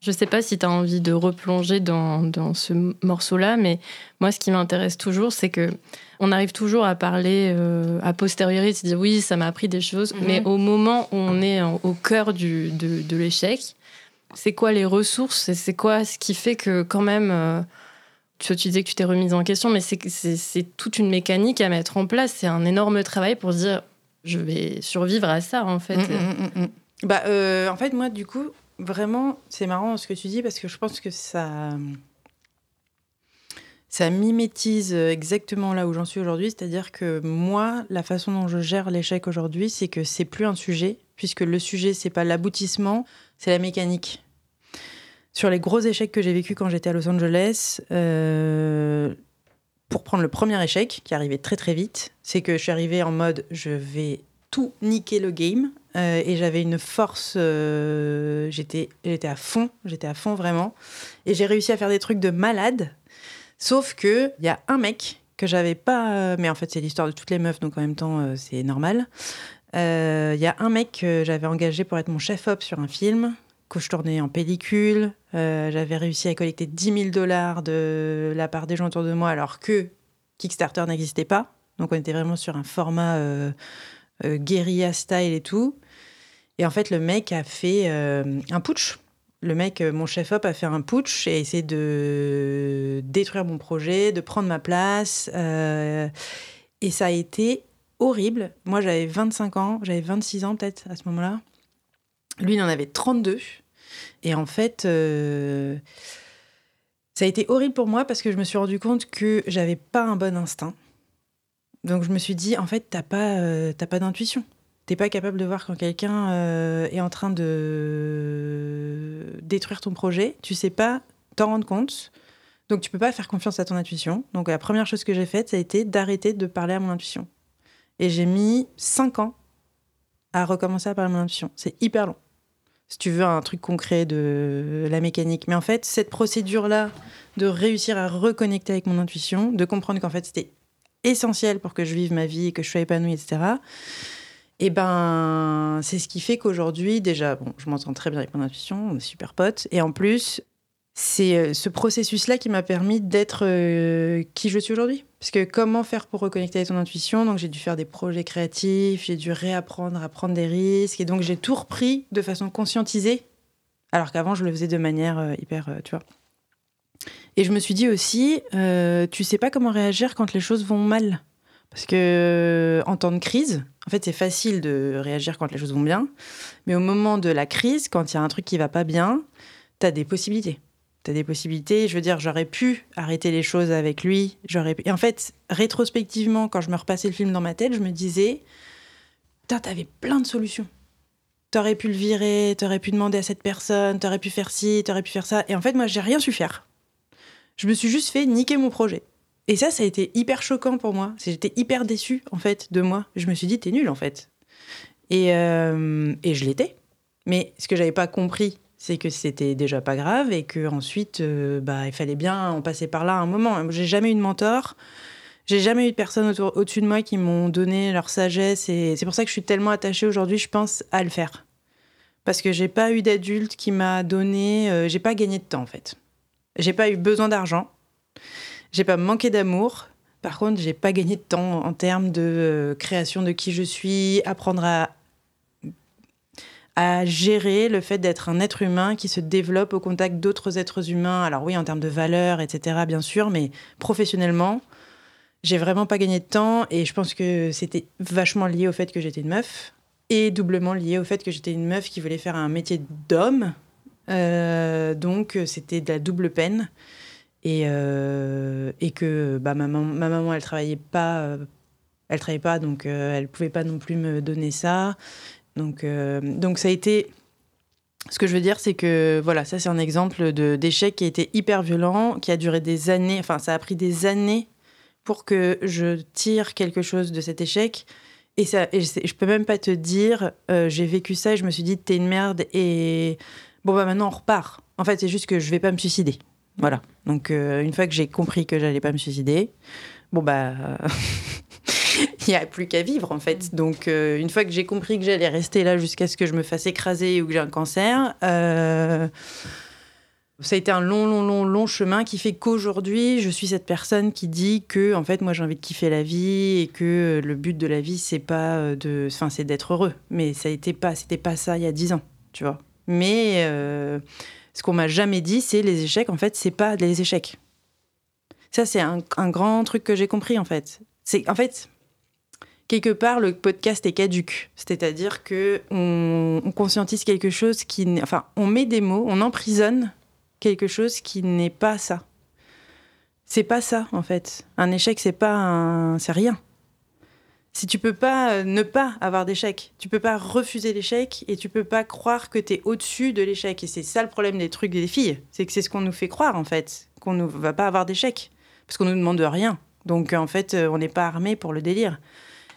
Je sais pas si tu as envie de replonger dans, dans ce morceau-là, mais moi, ce qui m'intéresse toujours, c'est que on arrive toujours à parler euh, a posteriori, de dire oui, ça m'a appris des choses, mhm. mais au moment où on est au cœur du, de, de l'échec, c'est quoi les ressources et c'est quoi ce qui fait que quand même tu, disais que tu t'es remise en question, mais c'est toute une mécanique à mettre en place. C'est un énorme travail pour dire je vais survivre à ça, en fait. Mm, mm, mm, bah, euh, en fait, moi, du coup, vraiment, c'est marrant ce que tu dis parce que je pense que ça. Ça mimétise exactement là où j'en suis aujourd'hui, c'est-à-dire que moi, la façon dont je gère l'échec aujourd'hui, c'est que c'est plus un sujet, puisque le sujet, c'est pas l'aboutissement, c'est la mécanique. Sur les gros échecs que j'ai vécus quand j'étais à Los Angeles, euh, pour prendre le premier échec, qui arrivait très très vite, c'est que je suis arrivée en mode je vais tout niquer le game. Euh, et j'avais une force, euh, j'étais, à fond, j'étais à fond vraiment. Et j'ai réussi à faire des trucs de malade. Sauf que il y a un mec que j'avais pas, mais en fait c'est l'histoire de toutes les meufs, donc en même temps c'est normal. Il y a un mec que j'avais engagé pour être mon chef-op sur un film, que je tournais en pellicule. Euh, j'avais réussi à collecter 10 000 dollars de la part des gens autour de moi, alors que Kickstarter n'existait pas. Donc on était vraiment sur un format euh, euh, guérilla style et tout. Et en fait, le mec a fait un putsch. Le mec, mon chef-op, a fait un putsch et a essayé de détruire mon projet, de prendre ma place. et ça a été horrible. Moi, j'avais 25 ans, j'avais 26 ans peut-être à ce moment-là. Lui, il en avait 32. Et en fait, euh, ça a été horrible pour moi parce que je me suis rendu compte que j'avais pas un bon instinct. Donc je me suis dit, en fait, t'as pas, euh, pas d'intuition. T'es pas capable de voir quand quelqu'un euh, est en train de détruire ton projet. Tu sais pas t'en rendre compte. Donc tu peux pas faire confiance à ton intuition. Donc la première chose que j'ai faite, ça a été d'arrêter de parler à mon intuition. Et j'ai mis 5 ans à recommencer à parler à mon intuition. C'est hyper long si tu veux, un truc concret de la mécanique. Mais en fait, cette procédure-là, de réussir à reconnecter avec mon intuition, de comprendre qu'en fait, c'était essentiel pour que je vive ma vie, que je sois épanouie, etc. Et eh ben, c'est ce qui fait qu'aujourd'hui, déjà, bon, je m'entends très bien avec mon intuition, on est super potes. Et en plus, c'est euh, ce processus-là qui m'a permis d'être euh, qui je suis aujourd'hui. Parce que comment faire pour reconnecter avec ton intuition? Donc j'ai dû faire des projets créatifs, j'ai dû réapprendre à prendre des risques, et donc j'ai tout repris de façon conscientisée, alors qu'avant je le faisais de manière euh, hyper, tu vois. Et je me suis dit aussi, tu sais pas comment réagir quand les choses vont mal. Parce que en temps de crise, en fait, c'est facile de réagir quand les choses vont bien, mais au moment de la crise, quand il y a un truc qui va pas bien, tu as des possibilités des possibilités. Je veux dire, j'aurais pu arrêter les choses avec lui. J'aurais Et en fait, rétrospectivement, quand je me repassais le film dans ma tête, je me disais, putain, t'avais plein de solutions. T'aurais pu le virer, t'aurais pu demander à cette personne, t'aurais pu faire ci, t'aurais pu faire ça. Et en fait, moi, j'ai rien su faire. Je me suis juste fait niquer mon projet. Et ça, ça a été hyper choquant pour moi. J'étais hyper déçue, en fait, de moi. Je me suis dit, t'es nul, en fait. Et, euh, et je l'étais. Mais ce que j'avais pas compris, c'est que c'était déjà pas grave et que ensuite euh, bah il fallait bien en passer par là à un moment. J'ai jamais eu de mentor. J'ai jamais eu de personnes au-dessus de moi qui m'ont donné leur sagesse et c'est pour ça que je suis tellement attachée aujourd'hui, je pense, à le faire. Parce que j'ai pas eu d'adulte qui m'a donné, euh, j'ai pas gagné de temps en fait. J'ai pas eu besoin d'argent, j'ai pas manqué d'amour. Par contre, j'ai pas gagné de temps en termes de euh, création de qui je suis, apprendre à à gérer le fait d'être un être humain qui se développe au contact d'autres êtres humains. Alors oui, en termes de valeurs, etc., bien sûr, mais professionnellement, j'ai vraiment pas gagné de temps et je pense que c'était vachement lié au fait que j'étais une meuf et doublement lié au fait que j'étais une meuf qui voulait faire un métier d'homme. Euh, donc c'était de la double peine et, euh, et que bah, ma, maman, ma maman elle travaillait pas Elle travaillait pas, donc elle pouvait pas non plus me donner ça. Donc, donc ça a été ce que je veux dire, c'est que voilà, ça c'est un exemple d'échec qui a été hyper violent, qui a duré des années, enfin ça a pris des années pour que je tire quelque chose de cet échec. Et, ça, et je, peux même pas te dire, euh, j'ai vécu ça et je me suis dit, t'es une merde et bon bah maintenant on repart. En fait, c'est juste que je vais pas me suicider. Voilà. Donc euh, une fois que j'ai compris que j'allais pas me suicider, bon bah il n'y a plus qu'à vivre en fait. Donc euh, une fois que j'ai compris que j'allais rester là jusqu'à ce que je me fasse écraser ou que j'ai un cancer, euh, ça a été un long, long, long, long chemin qui fait qu'aujourd'hui, je suis cette personne qui dit que en fait, moi, j'ai envie de kiffer la vie et que le but de la vie, c'est pas euh, de, enfin, c'est d'être heureux. Mais ça été pas, c'était pas ça il y a dix ans, tu vois. Mais ce qu'on m'a jamais dit, c'est les échecs. En fait, c'est pas des échecs. Ça, c'est un, un grand truc que j'ai compris en fait. C'est en fait, quelque part, le podcast est caduque. C'est-à-dire que on, conscientise quelque chose qui, enfin, on met des mots, on emprisonne quelque chose qui n'est pas ça. C'est pas ça, en fait. Un échec, c'est pas c'est rien. Si tu peux pas euh, ne pas avoir d'échec, tu peux pas refuser l'échec et tu peux pas croire que tu es au-dessus de l'échec. Et c'est ça le problème des trucs des filles, c'est que c'est ce qu'on nous fait croire en fait, qu'on ne va pas avoir d'échec parce qu'on nous demande rien. Donc en fait, euh, on n'est pas armé pour le délire.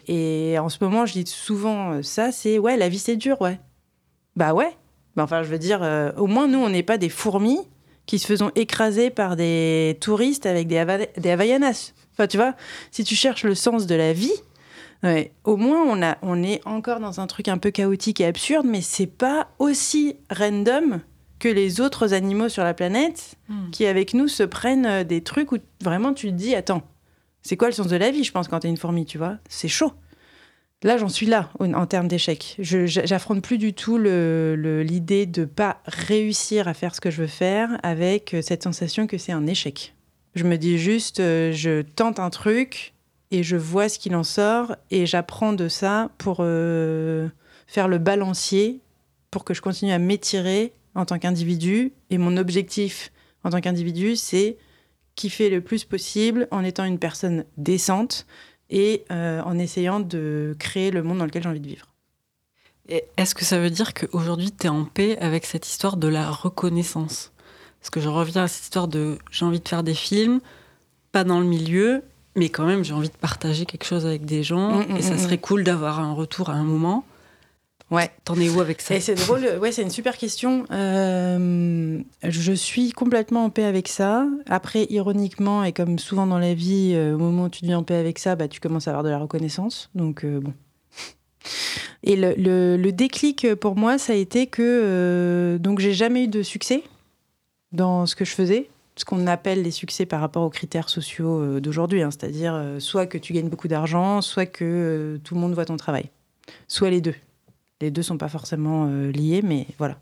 Et en ce moment, je dis souvent euh, ça, c'est ouais, la vie c'est dur, ouais. Bah ouais. Bah, enfin, je veux dire, euh, au moins nous, on n'est pas des fourmis qui se faisons écraser par des touristes avec des, des Havaianas. Enfin, tu vois, si tu cherches le sens de la vie, au moins on, a, on est encore dans un truc un peu chaotique et absurde, mais c'est pas aussi random que les autres animaux sur la planète hmm. qui, avec nous, se prennent euh, des trucs où vraiment tu te dis, attends, c'est quoi le sens de la vie, je pense, quand t'es une fourmi, tu vois? C'est chaud. Là, j'en suis là en, termes d'échec. J'affronte plus du tout l'idée de pas réussir à faire ce que je veux faire avec euh, cette sensation que c'est un échec. Je me dis juste, euh, je tente un truc et je vois ce qu'il en sort et j'apprends de ça pour euh, faire le balancier, pour que je continue à m'étirer en tant qu'individu. Et mon objectif en tant qu'individu, c'est kiffer le plus possible en étant une personne décente et euh, en essayant de créer le monde dans lequel j'ai envie de vivre. Est-ce que ça veut dire qu'aujourd'hui, tu es en paix avec cette histoire de la reconnaissance? Parce que je reviens à cette histoire de j'ai envie de faire des films, pas dans le milieu, mais quand même j'ai envie de partager quelque chose avec des gens, mm, mm, et ça mm, serait cool d'avoir un retour à un moment. Ouais. T'en es où avec ça C'est drôle, ouais, c'est une super question. Euh, je suis complètement en paix avec ça. Après, ironiquement, et comme souvent dans la vie, euh, au moment où tu deviens en paix avec ça, bah, tu commences à avoir de la reconnaissance. Donc, euh, bon. Et le, le, déclic pour moi, ça a été que donc j'ai jamais eu de succès dans ce que je faisais, ce qu'on appelle les succès par rapport aux critères sociaux d'aujourd'hui, hein. c'est-à-dire soit que tu gagnes beaucoup d'argent, soit que tout le monde voit ton travail, soit les deux. Les deux sont pas forcément euh, liés, mais voilà.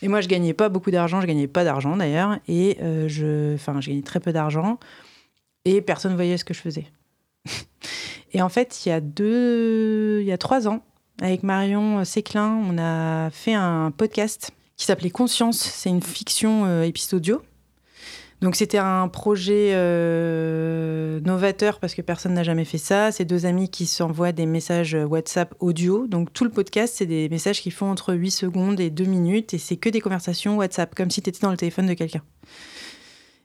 Et moi, je gagnais pas beaucoup d'argent, je gagnais pas d'argent d'ailleurs, et euh, je, enfin, je gagnais très peu d'argent, et personne voyait ce que je faisais. et en fait, il y a deux, il y a trois ans, avec Marion Séclin, on a fait un podcast qui s'appelait Conscience. C'est une fiction euh, audio donc c'était un projet euh, novateur parce que personne n'a jamais fait ça. C'est deux amis qui s'envoient des messages WhatsApp audio. Donc tout le podcast, c'est des messages qui font entre 8 secondes et 2 minutes et c'est que des conversations WhatsApp, comme si tu étais dans le téléphone de quelqu'un.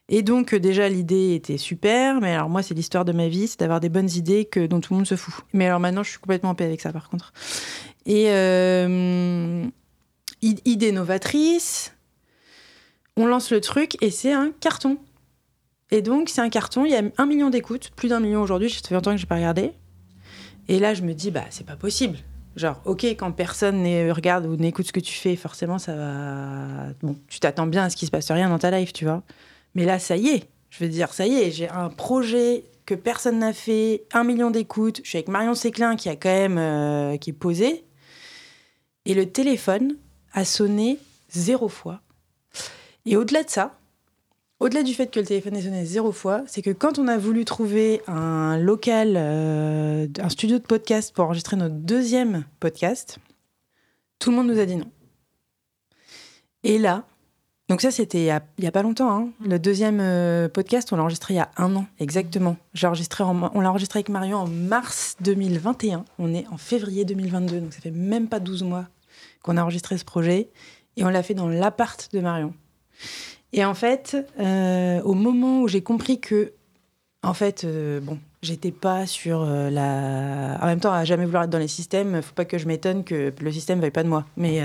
Et donc déjà l'idée était super, mais alors moi c'est l'histoire de ma vie, c'est d'avoir des bonnes idées que, dont tout le monde se fout. Mais alors maintenant je suis complètement en paix avec ça par contre. Et euh, idée novatrice, on lance le truc et c'est un carton. Et donc, c'est un carton, il y a un million d'écoutes, plus d'un million aujourd'hui, ça fait longtemps que je n'ai pas regardé. Et là, je me dis, bah, c'est pas possible. Genre, ok, quand personne regarde ou n'écoute ce que tu fais, forcément, ça va. Bon, tu t'attends bien à ce qu'il se passe rien dans ta life, tu vois. Mais là, ça y est. Je veux dire, ça y est, j'ai un projet que personne n'a fait, un million d'écoutes. Je suis avec Marion Séclin qui a quand même. Euh, qui est posé. Et le téléphone a sonné zéro fois. Et au-delà de ça, au-delà du fait que le téléphone est sonné zéro fois, c'est que quand on a voulu trouver un local, euh, un studio de podcast pour enregistrer notre deuxième podcast, tout le monde nous a dit non. Et là, Donc ça, c'était il n'y a, pas longtemps. Hein. Mm. Le deuxième euh, podcast, on l'a enregistré il y a un an, exactement. J'ai enregistré on l'a enregistré avec Marion en mars 2021. On est en février 2022, donc ça fait même pas 12 mois qu'on a enregistré ce projet. Et on l'a fait dans l'appart de Marion. Et en fait, euh, au moment où j'ai compris que, en fait, euh, bon, j'étais pas sur la. En même temps, à jamais vouloir être dans les systèmes, faut pas que je m'étonne que le système veuille pas de moi. Mais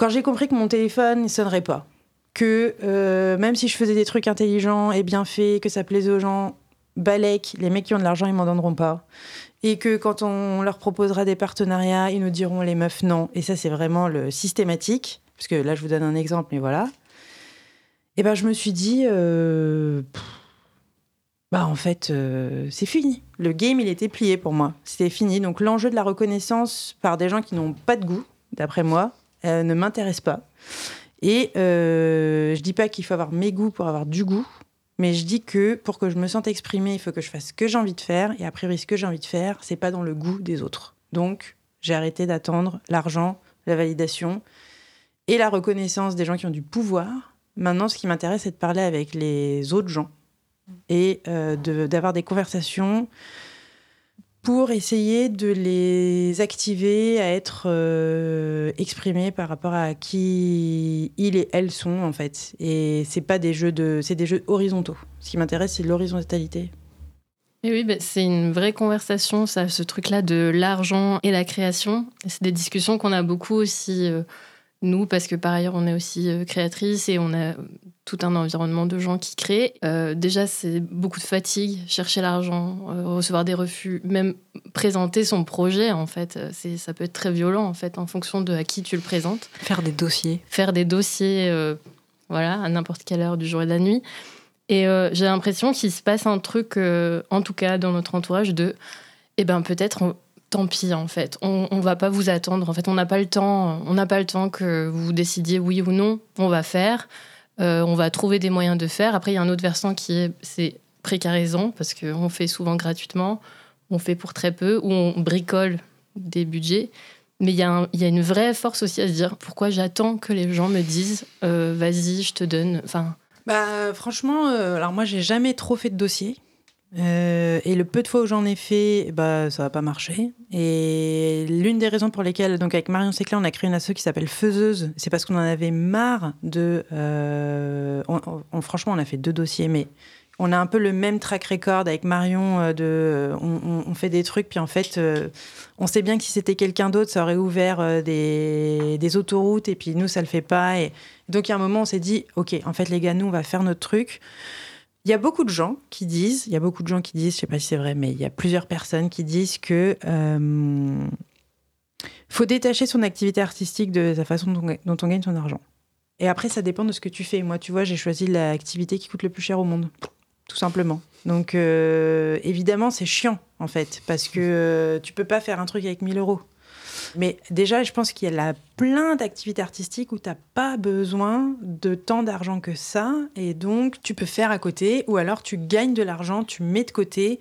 quand j'ai compris que mon téléphone ne sonnerait pas, que euh, même si je faisais des trucs intelligents et bien faits, que ça plaisait aux gens, balèque, les mecs qui ont de l'argent, ils m'en donneront pas. Et que quand on leur proposera des partenariats, ils nous diront les meufs non. Et ça, c'est vraiment le systématique. Parce que là, je vous donne un exemple, mais voilà. Et ben, je me suis dit, euh, bah en fait, euh, c'est fini. Le game, il était plié pour moi. C'était fini. Donc l'enjeu de la reconnaissance par des gens qui n'ont pas de goût, d'après moi, euh, ne m'intéresse pas. Et euh, je dis pas qu'il faut avoir mes goûts pour avoir du goût, mais je dis que pour que je me sente exprimée, il faut que je fasse ce que j'ai envie de faire. Et a priori, ce que j'ai envie de faire, c'est pas dans le goût des autres. Donc, j'ai arrêté d'attendre l'argent, la validation et la reconnaissance des gens qui ont du pouvoir. Maintenant, ce qui m'intéresse, c'est de parler avec les autres gens et euh, d'avoir des conversations pour essayer de les activer à être euh, exprimés par rapport à qui ils et elles sont en fait. Et c'est pas des jeux de, c'est des jeux horizontaux. Ce qui m'intéresse, c'est l'horizontalité. Et oui, bah, c'est une vraie conversation, ça, ce truc-là de l'argent et la création. C'est des discussions qu'on a beaucoup aussi. Euh, nous, parce que par ailleurs, on est aussi euh, créatrice et on a tout un environnement de gens qui créent. Euh, déjà, c'est beaucoup de fatigue, chercher l'argent, euh, recevoir des refus, même présenter son projet, en fait. C'est, ça peut être très violent, en fait, en fonction de à qui tu le présentes. Faire des dossiers. Faire des dossiers, voilà, à n'importe quelle heure du jour et de la nuit. Et j'ai l'impression qu'il se passe un truc, en tout cas dans notre entourage, de, eh ben peut-être tant pis en fait. On, on va pas vous attendre. En fait, on n'a pas le temps. On n'a pas le temps que vous décidiez oui ou non. On va faire. Euh, on va trouver des moyens de faire. Après, il y a un autre versant qui est c'est précarisant parce qu'on fait souvent gratuitement. On fait pour très peu ou on bricole des budgets. Mais il y, a une vraie force aussi à se dire pourquoi j'attends que les gens me disent euh, vas-y, je te donne. Enfin. Bah, franchement, euh, alors moi, j'ai jamais trop fait de dossier. Euh, et le peu de fois où j'en ai fait, bah, ça n'a pas marché. Et l'une des raisons pour lesquelles, donc avec Marion Séclin, on a créé une asso qui s'appelle Faiseuse, c'est parce qu'on en avait marre de. Euh, franchement, on a fait deux dossiers, mais on a un peu le même track record avec Marion. Euh, de, on, fait des trucs, puis en fait, on sait bien que si c'était quelqu'un d'autre, ça aurait ouvert des, autoroutes, et puis nous, ça le fait pas. Et donc, il y a un moment, on s'est dit, OK, en fait, les gars, nous, on va faire notre truc. Il y a beaucoup de gens qui disent, il y a beaucoup de gens qui disent, je sais pas si c'est vrai, mais il y a plusieurs personnes qui disent que euh, faut détacher son activité artistique de la façon dont, on gagne son argent. Et après, ça dépend de ce que tu fais. Moi, tu vois, j'ai choisi l'activité qui coûte le plus cher au monde, tout simplement. Donc, euh, évidemment, c'est chiant, en fait, parce que euh, tu peux pas faire un truc avec 1000 euros. Mais déjà, je pense qu'il y a plein d'activités artistiques où tu n'as pas besoin de tant d'argent que ça. Et donc, tu peux faire à côté, ou alors tu gagnes de l'argent, tu mets de côté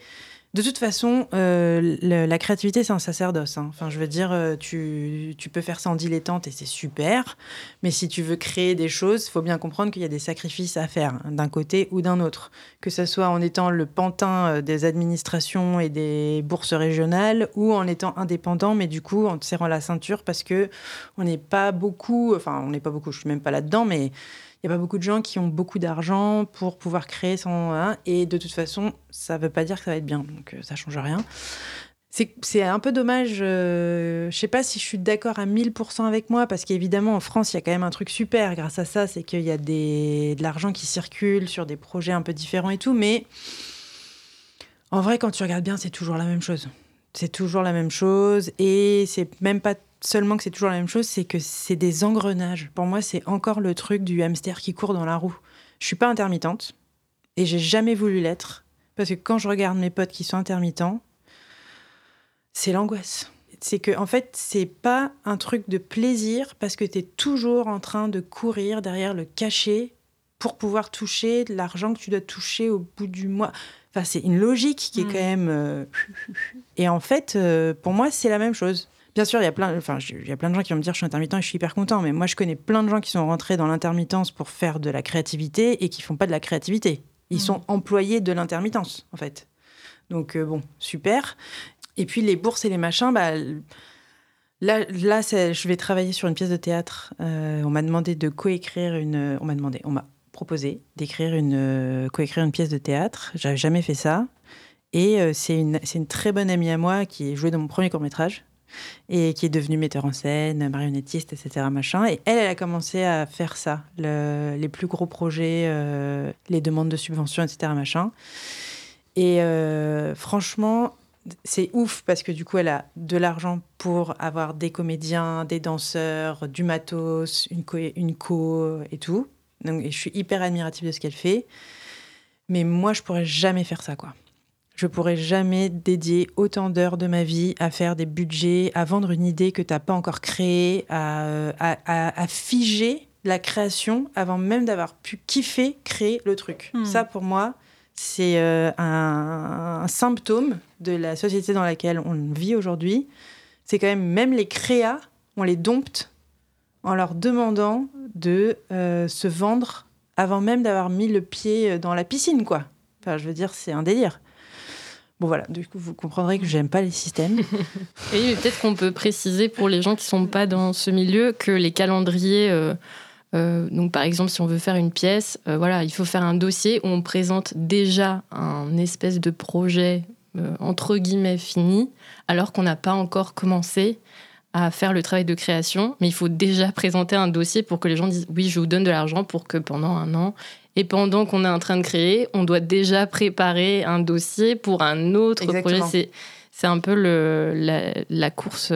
de toute façon, euh, la créativité, c'est un sacerdoce. Hein. Enfin, je veux dire, euh, tu, peux faire ça en dilettante et c'est super. Mais si tu veux créer des choses, il faut bien comprendre qu'il y a des sacrifices à faire, hein, d'un côté ou d'un autre. Que ce soit en étant le pantin euh, des administrations et des bourses régionales ou en étant indépendant, mais du coup, en te serrant la ceinture parce que on n'est pas beaucoup, enfin, on n'est pas beaucoup, je suis même pas là-dedans, mais n'y a pas beaucoup de gens qui ont beaucoup d'argent pour pouvoir créer sans. Hein, et de toute façon, ça ne veut pas dire que ça va être bien. Donc, euh, ça change rien. C'est un peu dommage. Euh, je sais pas si je suis d'accord à 1000% avec moi, parce qu'évidemment, en France, il y a quand même un truc super grâce à ça c'est qu'il y a des, de l'argent qui circule sur des projets un peu différents et tout. Mais en vrai, quand tu regardes bien, c'est toujours la même chose. C'est toujours la même chose. Et c'est même pas seulement que c'est toujours la même chose, c'est que c'est des engrenages. Pour moi, c'est encore le truc du hamster qui court dans la roue. Je suis pas intermittente et j'ai jamais voulu l'être parce que quand je regarde mes potes qui sont intermittents, c'est l'angoisse. C'est que en fait, c'est pas un truc de plaisir parce que tu es toujours en train de courir derrière le cachet pour pouvoir toucher de l'argent que tu dois toucher au bout du mois. Enfin, c'est une logique qui est mm. quand même. Euh, et en fait, euh, pour moi, c'est la même chose. Bien sûr, il y a plein, enfin, il y a plein de gens qui vont me dire je suis intermittent et je suis hyper content. Mais moi, je connais plein de gens qui sont rentrés dans l'intermittence pour faire de la créativité et qui font pas de la créativité. Ils mmh. sont employés de l'intermittence, en fait. Donc euh, bon, super. Et puis les bourses et les machins, bah, là, là je vais travailler sur une pièce de théâtre. Euh, on m'a demandé de coécrire une. On m'a demandé, on m'a proposé d'écrire une euh, coécrire une pièce de théâtre. J'avais jamais fait ça. Et c'est une, une très bonne amie à moi qui joué dans mon premier court métrage et qui est devenue metteur en scène, marionnettiste, etc. Machin. Et elle, elle a commencé à faire ça, les plus gros projets, les demandes de subventions, etc. Machin. Et euh, franchement, c'est ouf parce que du coup, elle a de l'argent pour avoir des comédiens, des danseurs, du matos, une co, une co et tout. Donc, je suis hyper admirative de ce qu'elle fait. Mais moi, je pourrais jamais faire ça, quoi. Je pourrais jamais dédier autant d'heures de ma vie à faire des budgets, à vendre une idée que tu n'as pas encore créée, à, à, figer la création avant même d'avoir pu kiffer créer le truc. Hmm. Ça, pour moi, c'est euh, un, symptôme de la société dans laquelle on vit aujourd'hui. C'est quand même, même les créas, on les dompte en leur demandant de euh, se vendre avant même d'avoir mis le pied dans la piscine, quoi. Enfin, je veux dire, c'est un délire. Bon voilà, du coup vous comprendrez que j'aime pas les systèmes. Et peut-être qu'on peut préciser pour les gens qui sont pas dans ce milieu que les calendriers euh, euh, donc, par exemple, si on veut faire une pièce, euh, voilà, il faut faire un dossier où on présente déjà un espèce de projet entre guillemets fini, alors qu'on n'a pas encore commencé à faire le travail de création. Mais il faut déjà présenter un dossier pour que les gens disent oui, je vous donne de l'argent pour que pendant un an et pendant qu'on est en train de créer, on doit déjà préparer un dossier pour un autre projet. C'est un peu le, la, la, course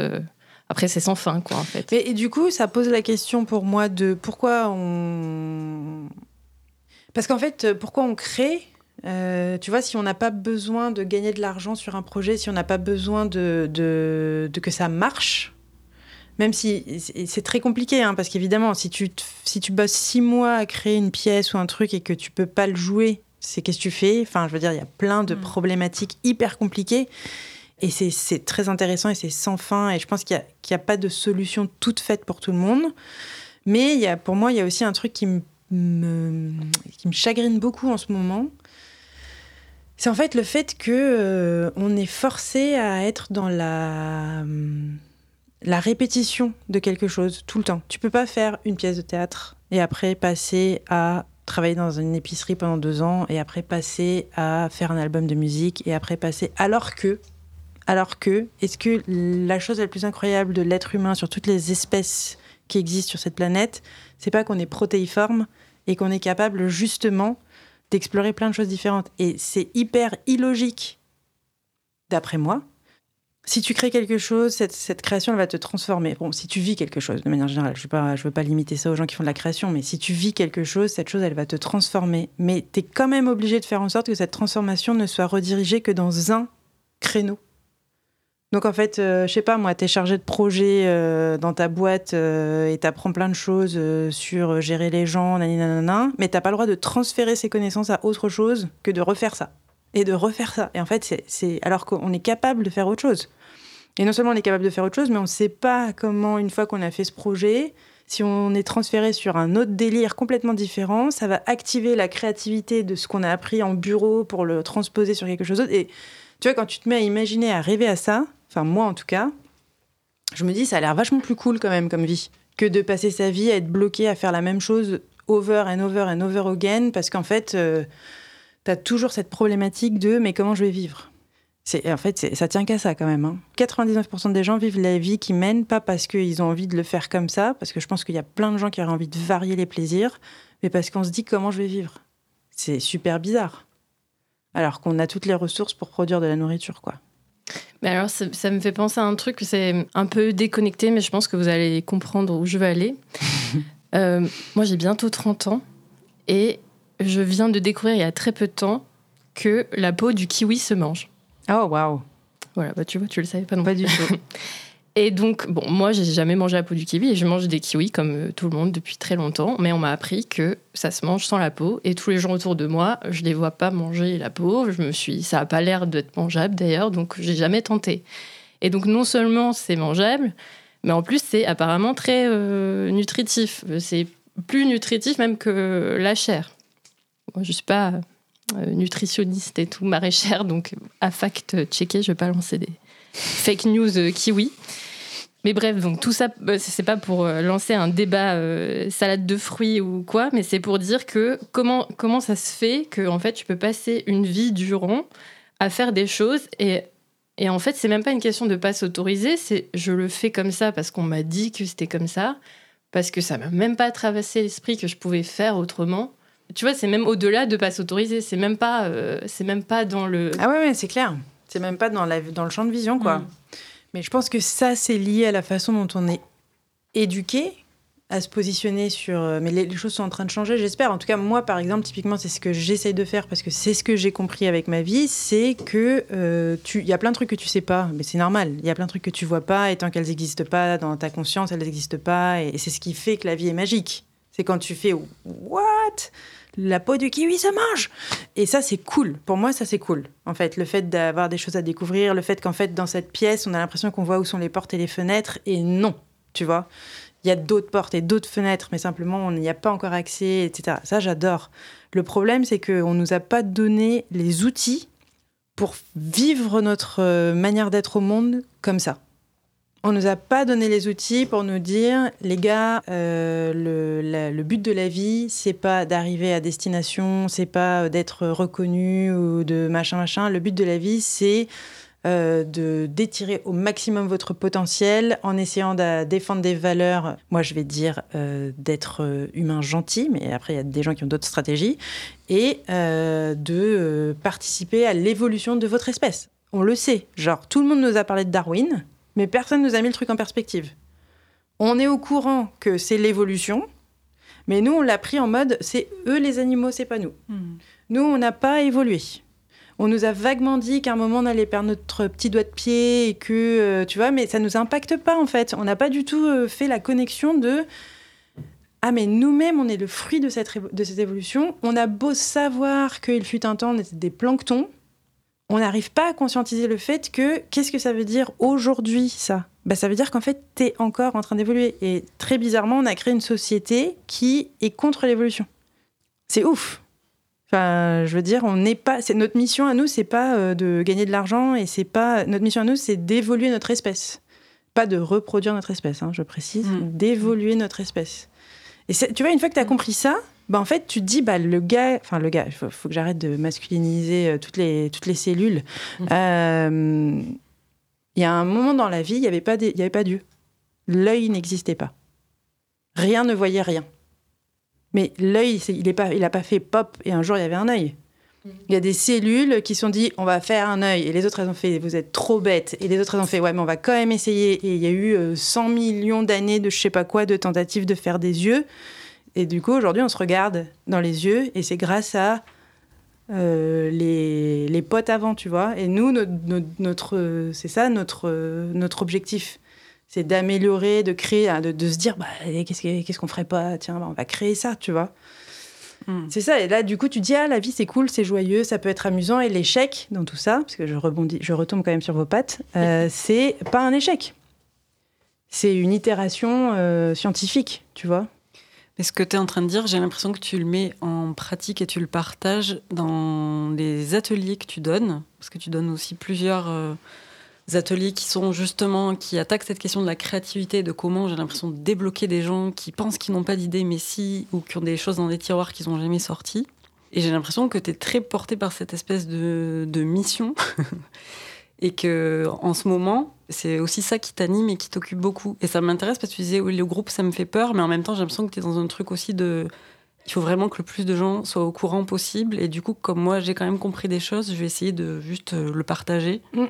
après, c'est sans fin, quoi, en fait. Et, du coup, ça pose la question pour moi de pourquoi on. Parce qu'en fait, pourquoi on crée euh, tu vois, si on n'a pas besoin de gagner de l'argent sur un projet, si on n'a pas besoin de, de, que ça marche, même si c'est très compliqué, hein, parce qu'évidemment, si tu, si tu bosses six mois à créer une pièce ou un truc et que tu peux pas le jouer, c'est qu'est-ce que tu fais? Enfin, je veux dire, il y a plein de mm. problématiques hyper compliquées. Et c'est très intéressant et c'est sans fin. Et je pense qu'il n'y a, pas de solution toute faite pour tout le monde. Mais il y a, pour moi, il y a aussi un truc qui me, qui me chagrine beaucoup en ce moment. C'est en fait le fait que euh, on est forcé à être dans la, la répétition de quelque chose tout le temps. Tu peux pas faire une pièce de théâtre et après passer à travailler dans une épicerie pendant deux ans et après passer à faire un album de musique et après passer alors que alors que, est-ce que la chose la plus incroyable de l'être humain sur toutes les espèces qui existent sur cette planète, c'est pas qu'on est protéiforme et qu'on est capable justement d'explorer plein de choses différentes. Et c'est hyper illogique, d'après moi. Si tu crées quelque chose, cette, création, elle va te transformer. Bon, si tu vis quelque chose, de manière générale, je ne veux pas limiter ça aux gens qui font de la création, mais si tu vis quelque chose, cette chose, elle va te transformer. Mais tu es quand même obligé de faire en sorte que cette transformation ne soit redirigée que dans un créneau. Donc en fait, euh, je sais pas, moi, tu es chargé de projet euh, dans ta boîte euh, et tu apprends plein de choses sur gérer les gens, nanana, mais t'as pas le droit de transférer ces connaissances à autre chose que de refaire ça. Et de refaire ça. Et en fait, c'est alors qu'on est capable de faire autre chose. Et non seulement on est capable de faire autre chose, mais on ne sait pas comment, une fois qu'on a fait ce projet, si on est transféré sur un autre délire complètement différent, ça va activer la créativité de ce qu'on a appris en bureau pour le transposer sur quelque chose d'autre. Et tu vois, quand tu te mets à imaginer, à rêver à ça, enfin moi en tout cas, je me dis ça a l'air vachement plus cool quand même comme vie que de passer sa vie à être bloqué à faire la même chose over and over and over again parce qu'en fait, euh, tu as toujours cette problématique de mais comment je vais vivre? C'est, en fait, ça tient qu'à ça quand même. 99% hein. des gens vivent la vie qu'ils mènent, pas parce qu'ils ont envie de le faire comme ça, parce que je pense qu'il y a plein de gens qui auraient envie de varier les plaisirs, mais parce qu'on se dit comment je vais vivre? C'est super bizarre. Alors qu'on a toutes les ressources pour produire de la nourriture, quoi. Mais alors, ça, me fait penser à un truc, c'est un peu déconnecté, mais je pense que vous allez comprendre où je veux aller. Euh, moi, j'ai bientôt 30 ans et je viens de découvrir il y a très peu de temps que la peau du kiwi se mange. Oh, waouh! Voilà, bah tu vois, tu le savais pas non Pas du tout. Et donc, bon, moi, j'ai jamais mangé la peau du kiwi et je mange des kiwis comme euh, tout le monde depuis très longtemps. Mais on m'a appris que ça se mange sans la peau. Et tous les gens autour de moi, je les vois pas manger la peau. Je me suis, ça a pas l'air d'être mangeable d'ailleurs, donc j'ai jamais tenté. Et donc non seulement c'est mangeable, mais en plus c'est apparemment très euh, nutritif. C'est plus nutritif même que la chair. Je suis pas euh, nutritionniste et tout, maraîchère, donc à fact checker, je vais pas lancer des fake news kiwi. Mais bref, donc tout ça, bah, c'est pas pour euh, lancer un débat euh, salade de fruits ou quoi, mais c'est pour dire que comment, comment ça se fait que en fait tu peux passer une vie durant à faire des choses et, et en fait c'est même pas une question de pas s'autoriser, c'est je le fais comme ça parce qu'on m'a dit que c'était comme ça, parce que ça m'a même pas traversé l'esprit que je pouvais faire autrement. Tu vois, c'est même au-delà de pas s'autoriser, c'est même pas, euh, c'est même pas dans le. Ah ouais, ouais c'est clair. C'est même pas dans, la, dans le champ de vision, quoi. Mm. Mais je pense que ça, c'est lié à la façon dont on est éduqué à se positionner sur. Euh, mais les, choses sont en train de changer, j'espère. En tout cas, moi, par exemple, typiquement, c'est ce que j'essaye de faire parce que c'est ce que j'ai compris avec ma vie, c'est que euh, tu, il y a plein de trucs que tu sais pas, mais c'est normal. Il y a plein de trucs que tu vois pas et tant qu'elles n'existent pas dans ta conscience, elles n'existent pas et c'est ce qui fait que la vie est magique. C'est quand tu fais what? La peau du kiwi se mange. Et ça, c'est cool. Pour moi, ça, c'est cool. En fait, le fait d'avoir des choses à découvrir, le fait qu'en fait, dans cette pièce, on a l'impression qu'on voit où sont les portes et les fenêtres. Et non, tu vois. Il y a d'autres portes et d'autres fenêtres, mais simplement, on n'y a pas encore accès, etc. Ça, j'adore. Le problème, c'est qu'on ne nous a pas donné les outils pour vivre notre euh, manière d'être au monde comme ça. On nous a pas donné les outils pour nous dire, les gars, euh, le, but de la vie, c'est pas d'arriver à destination, c'est pas d'être reconnu ou de machin machin. Le but de la vie, c'est euh, d'étirer au maximum votre potentiel en essayant de défendre des valeurs. Moi, je vais dire euh, d'être humain gentil, mais après, il y a des gens qui ont d'autres stratégies, et de participer à l'évolution de votre espèce. On le sait. Genre, tout le monde nous a parlé de Darwin mais personne ne nous a mis le truc en perspective. On est au courant que c'est l'évolution, mais nous, on l'a pris en mode c'est eux les animaux, c'est pas nous. Hmm. Nous, on n'a pas évolué. On nous a vaguement dit qu'à un moment, on allait perdre notre petit doigt de pied et que, euh, tu vois, mais ça nous impacte pas en fait. On n'a pas du tout euh, fait la connexion de ah mais nous-mêmes, on est le fruit de cette, de cette évolution. On a beau savoir qu'il fut un temps, on était des planctons on n'arrive pas à conscientiser le fait que qu'est-ce que ça veut dire aujourd'hui ça? Bah, Ça veut dire qu'en fait, tu es encore en train d'évoluer. Et très bizarrement, on a créé une société qui est contre l'évolution. C'est ouf. Enfin, je veux dire, on n'est pas. C'est notre mission à nous, c'est pas euh, de gagner de l'argent et c'est pas notre mission à nous, c'est d'évoluer notre espèce, pas de reproduire notre espèce. Hein, je précise, mm. d'évoluer notre espèce. Et tu vois, une fois que tu as mm. compris ça, bah en fait, tu te dis, bah, le gars, enfin, le gars, il faut, que j'arrête de masculiniser euh, toutes les, toutes les cellules. Mmh. Euh, il y a un moment dans la vie, il n'y avait, pas avait pas Dieu. L'œil n'existait pas. Rien ne voyait rien. Mais l'œil, il n'a pas, il pas fait pop et un jour il y avait un œil. Mmh. Il y a des cellules qui sont dit on va faire un œil et les autres elles ont fait vous êtes trop bêtes et les autres elles ont fait ouais mais on va quand même essayer et il y a eu 100 euh, millions d'années de je sais pas quoi de tentatives de faire des yeux et du coup, aujourd'hui, on se regarde dans les yeux et c'est grâce à euh, les, les, potes avant, tu vois. Et nous, notre, c'est ça notre, notre objectif. C'est d'améliorer, de créer, de, de, se dire, bah, qu'est-ce qu'on ferait pas? Tiens, bah, on va créer ça, tu vois. Hmm. C'est ça. Et là, du coup, tu dis, ah, la vie, c'est cool, c'est joyeux, ça peut être amusant. Et l'échec dans tout ça, parce que je rebondis, je retombe quand même sur vos pattes, euh, c'est pas un échec. C'est une itération euh, scientifique, tu vois. Mais ce que tu es en train de dire, j'ai l'impression que tu le mets en pratique et tu le partages dans les ateliers que tu donnes, parce que tu donnes aussi plusieurs euh, ateliers qui sont justement, qui attaquent cette question de la créativité, de comment j'ai l'impression de débloquer des gens qui pensent qu'ils n'ont pas d'idées, mais si, ou qui ont des choses dans des tiroirs qu'ils n'ont jamais sorties. Et j'ai l'impression que tu es très porté par cette espèce de, de mission. et que en ce moment, c'est aussi ça qui t'anime et qui t'occupe beaucoup. Et ça m'intéresse parce que tu disais, oui, le groupe, ça me fait peur, mais en même temps, j'ai l'impression que tu es dans un truc aussi de. Il faut vraiment que le plus de gens soient au courant possible. Et du coup, comme moi, j'ai quand même compris des choses, je vais essayer de juste euh, le partager. Mm.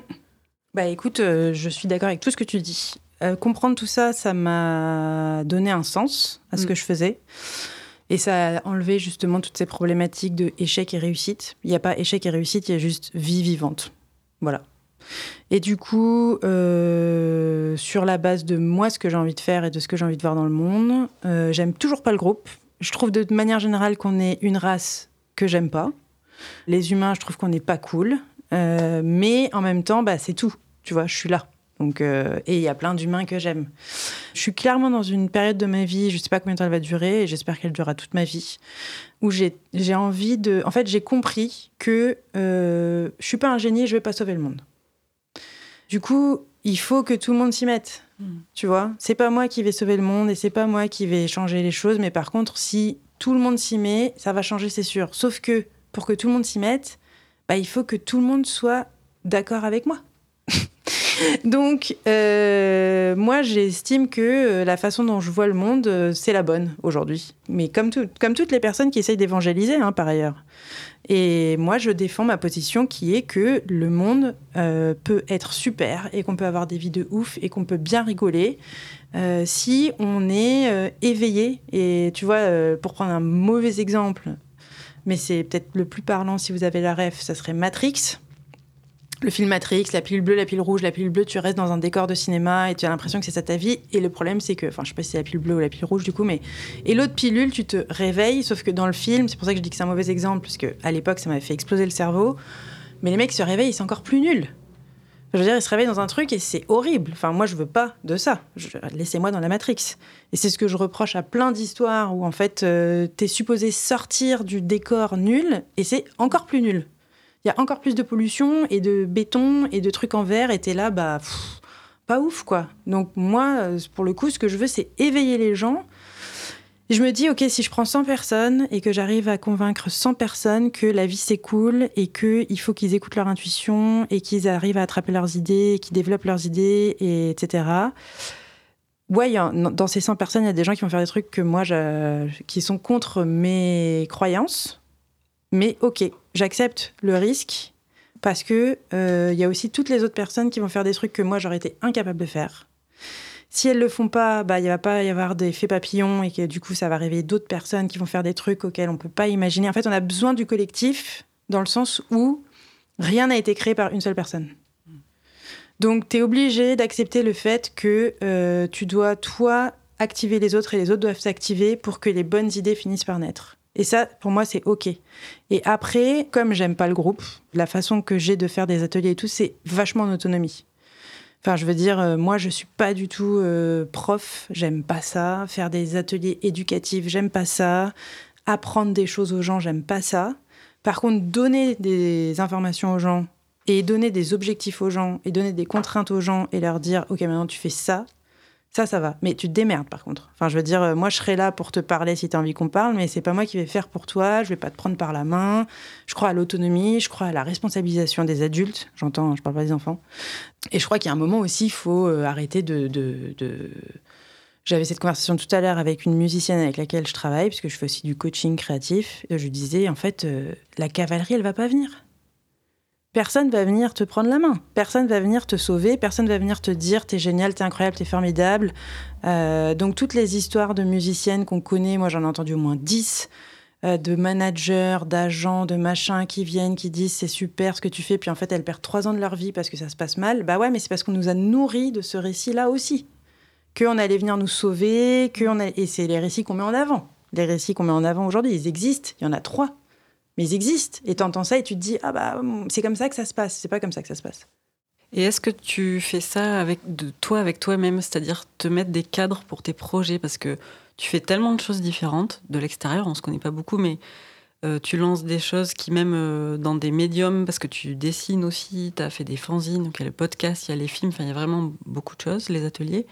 Bah écoute, euh, je suis d'accord avec tout ce que tu dis. Euh, comprendre tout ça, ça m'a donné un sens à ce mm. que je faisais. Et ça a enlevé justement toutes ces problématiques de échec et réussite. Il n'y a pas échec et réussite, il y a juste vie vivante. Voilà. Et du coup, euh, sur la base de moi, ce que j'ai envie de faire et de ce que j'ai envie de voir dans le monde, euh, j'aime toujours pas le groupe. Je trouve de manière générale qu'on est une race que j'aime pas. Les humains, je trouve qu'on n'est pas cool. Euh, mais en même temps, bah, c'est tout. Tu vois, je suis là. Donc, et il y a plein d'humains que j'aime. Je suis clairement dans une période de ma vie, je ne sais pas combien de temps elle va durer, et j'espère qu'elle durera toute ma vie, où j'ai envie de... En fait, j'ai compris que je suis pas un génie, je vais pas sauver le monde. Du coup, il faut que tout le monde s'y mette. Hmm. Tu vois, c'est pas moi qui vais sauver le monde et c'est pas moi qui vais changer les choses, mais par contre, si tout le monde s'y met, ça va changer, c'est sûr. Sauf que pour que tout le monde s'y mette, bah, il faut que tout le monde soit d'accord avec moi. Donc, euh, moi, j'estime que euh, la façon dont je vois le monde, euh, c'est la bonne aujourd'hui. Mais comme, comme toutes les personnes qui essayent d'évangéliser, hein, par ailleurs. Et moi, je défends ma position qui est que le monde peut être super et qu'on peut avoir des vies de ouf et qu'on peut bien rigoler si on est éveillé. Et tu vois, pour prendre un mauvais exemple, mais c'est peut-être le plus parlant si vous avez la ref, ça serait Matrix le film Matrix, la pilule bleue, la pilule rouge, la pilule bleue, tu restes dans un décor de cinéma et tu as l'impression que c'est ça ta vie. Et le problème, c'est que, enfin, je sais pas si c'est la pilule bleue ou la pilule rouge du coup, mais. Et l'autre pilule, tu te réveilles, sauf que dans le film, c'est pour ça que je dis que c'est un mauvais exemple, parce qu'à l'époque, ça m'avait fait exploser le cerveau. Mais les mecs se réveillent, c'est encore plus nul. Je veux dire, ils se réveillent dans un truc et c'est horrible. Enfin, moi, je veux pas de ça. Laissez-moi dans la Matrix. Et c'est ce que je reproche à plein d'histoires où, en fait, euh, tu es supposé sortir du décor nul et c'est encore plus nul il y a encore plus de pollution et de béton et de trucs en verre. Et t'es là, bah, pas ouf, quoi. Donc, moi, euh, pour le coup, ce que je veux, c'est éveiller les gens. je me dis, OK, si je prends 100 personnes et que j'arrive à convaincre 100 personnes que la vie c'est cool et qu'il faut qu'ils écoutent leur intuition et qu'ils arrivent à attraper leurs idées, qu'ils développent leurs idées, et etc. Ouais, dans ces 100 personnes, il y a des gens qui vont faire des trucs que moi, qui sont contre mes croyances. Mais ok, j'accepte le risque parce que euh, il y a aussi toutes les autres personnes qui vont faire des trucs que moi j'aurais été incapable de faire. Si elles le font pas, bah il va pas y avoir d'effet papillon et que du coup ça va réveiller d'autres personnes qui vont faire des trucs auxquels on peut pas imaginer. En fait, on a besoin du collectif dans le sens où rien n'a été créé par une seule personne. Donc tu es obligé d'accepter le fait que euh, tu dois toi activer les autres et les autres doivent s'activer pour que les bonnes idées finissent par naître. Et ça, pour moi, c'est OK. Et après, comme j'aime pas le groupe, la façon que j'ai de faire des ateliers et tout, c'est vachement en autonomie. Enfin, je veux dire, euh, moi, je suis pas du tout euh, prof, j'aime pas ça. Faire des ateliers éducatifs, j'aime pas ça. Apprendre des choses aux gens, j'aime pas ça. Par contre, donner des informations aux gens et donner des objectifs aux gens et donner des contraintes aux gens et leur dire, OK, maintenant tu fais ça, ça, ça va. Mais tu te démerdes par contre. Enfin, je veux dire, euh, moi, je serai là pour te parler si tu as envie qu'on parle, mais c'est pas moi qui vais faire pour toi. Je vais pas te prendre par la main. Je crois à l'autonomie, je crois à la responsabilisation des adultes. J'entends, je parle pas des enfants. Et je crois qu'il y a un moment aussi, il faut euh, arrêter de, J'avais cette conversation tout à l'heure avec une musicienne avec laquelle je travaille, puisque je fais aussi du coaching créatif. Je disais, en fait, euh, la cavalerie, elle va pas venir personne va venir te prendre la main, personne va venir te sauver, personne va venir te dire t'es génial, t'es incroyable, t'es formidable. Euh, donc toutes les histoires de musiciennes qu'on connaît, moi j'en ai entendu au moins dix, euh, de managers, d'agents, de machins qui viennent, qui disent c'est super ce que tu fais, puis en fait elles perdent trois ans de leur vie parce que ça se passe mal. Bah ouais, mais c'est parce qu'on nous a nourris de ce récit-là aussi, qu'on allait venir nous sauver, qu'on a... et c'est les récits qu'on met en avant. Les récits qu'on met en avant aujourd'hui, ils existent, il y en a trois mais ils existent. Et tu entends ça et tu te dis, ah bah, c'est comme ça que ça se passe. C'est pas comme ça que ça se passe. Et est-ce que tu fais ça avec de toi, avec toi-même, c'est-à-dire te mettre des cadres pour tes projets? Parce que tu fais tellement de choses différentes de l'extérieur, on se connaît pas beaucoup, mais euh, tu lances des choses qui, même euh, dans des médiums, parce que tu dessines aussi, tu as fait des fanzines, donc il y a le podcast, il y a les films, enfin il y a vraiment beaucoup de choses, les ateliers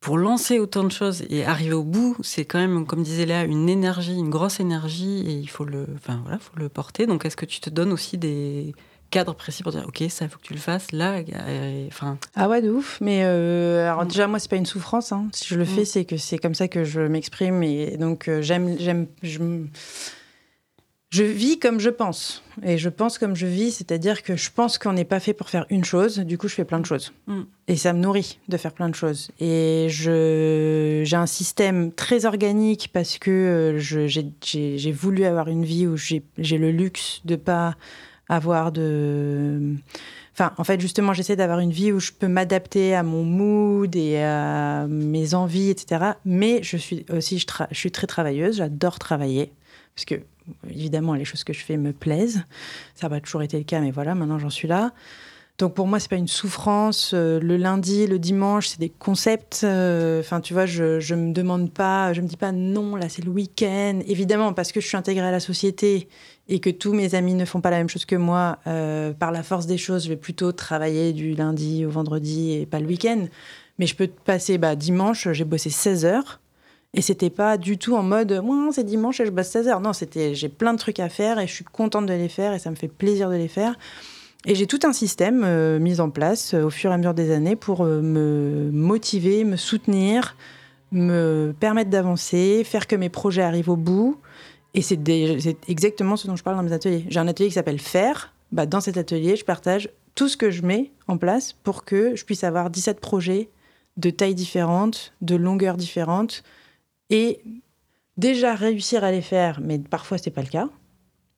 pour lancer autant de choses et arriver au bout, c'est quand même, comme disait Léa, une énergie, une grosse énergie, et il faut le, enfin voilà, faut le porter. Donc, est-ce que tu te donnes aussi des cadres précis pour dire, ok, ça, il faut que tu le fasses là, enfin. Ah ouais, de ouf. Mais euh, alors déjà, moi, c'est pas une souffrance. Hein. Si je le fais, mm. c'est que c'est comme ça que je m'exprime, et donc euh, j'aime, j'aime, je je vis comme je pense. Et je pense comme je vis, c'est-à-dire que je pense qu'on n'est pas fait pour faire une chose, du coup je fais plein de choses. Mm. Et ça me nourrit de faire plein de choses. Et j'ai un système très organique parce que euh, j'ai voulu avoir une vie où j'ai le luxe de pas avoir de... Enfin, en fait, justement, j'essaie d'avoir une vie où je peux m'adapter à mon mood et à mes envies, etc. Mais je suis aussi, je, je suis très travailleuse, j'adore travailler. Parce que évidemment, les choses que je fais me plaisent. Ça n'a pas toujours été le cas, mais voilà, maintenant j'en suis là. Donc pour moi, c'est pas une souffrance. Euh, le lundi, le dimanche, c'est des concepts. Euh, enfin, tu vois, je, je me demande pas, je me dis pas non, là c'est le week-end. Évidemment, parce que je suis intégrée à la société et que tous mes amis ne font pas la même chose que moi, euh, par la force des choses, je vais plutôt travailler du lundi au vendredi et pas le week-end. Mais je peux passer, bah, dimanche, j'ai bossé 16 heures. Et c'était pas du tout en mode, c'est dimanche et je bosse 16 heures. Non, c'était, j'ai plein de trucs à faire et je suis contente de les faire et ça me fait plaisir de les faire. Et j'ai tout un système euh, mis en place euh, au fur et à mesure des années pour euh, me motiver, me soutenir, me permettre d'avancer, faire que mes projets arrivent au bout. Et c'est exactement ce dont je parle dans mes ateliers. J'ai un atelier qui s'appelle Faire. Bah, dans cet atelier, je partage tout ce que je mets en place pour que je puisse avoir 17 projets de tailles différentes, de longueurs différentes, et déjà réussir à les faire, mais parfois ce n'est pas le cas.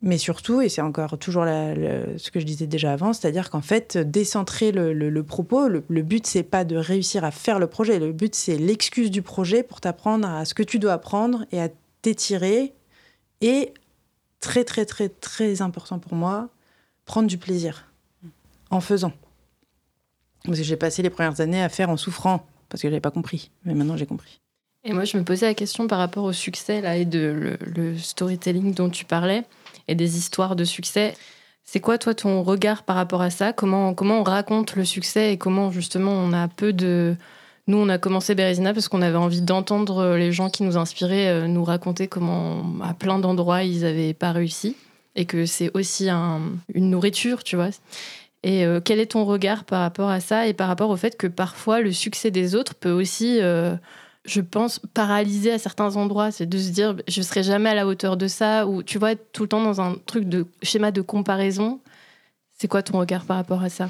Mais surtout, et c'est encore toujours ce que je disais déjà avant, c'est-à-dire qu'en fait, décentrer le, propos, le, but, c'est pas de réussir à faire le projet, le but, c'est l'excuse du projet pour t'apprendre à ce que tu dois apprendre et à t'étirer. Et très, très, très, très important pour moi, prendre du plaisir en faisant. Parce que j'ai passé les premières années à faire en souffrant, parce que je n'avais pas compris. Mais maintenant, j'ai compris. Et moi, je me posais la question par rapport au succès là, et de le storytelling dont tu parlais et des histoires de succès. C'est quoi, toi, ton regard par rapport à ça? Comment, comment on raconte le succès et comment, justement, on a peu de. Nous, on a commencé Bérésina parce qu'on avait envie d'entendre les gens qui nous inspiraient euh, nous raconter comment, à plein d'endroits, ils n'avaient pas réussi. Et que c'est aussi une nourriture, tu vois. Et euh, quel est ton regard par rapport à ça et par rapport au fait que parfois le succès des autres peut aussi euh, je pense, paralysé à certains endroits. C'est de se dire, je serai jamais à la hauteur de ça, ou tu vois, tout le temps dans un truc de schéma de comparaison. C'est quoi ton regard par rapport à ça?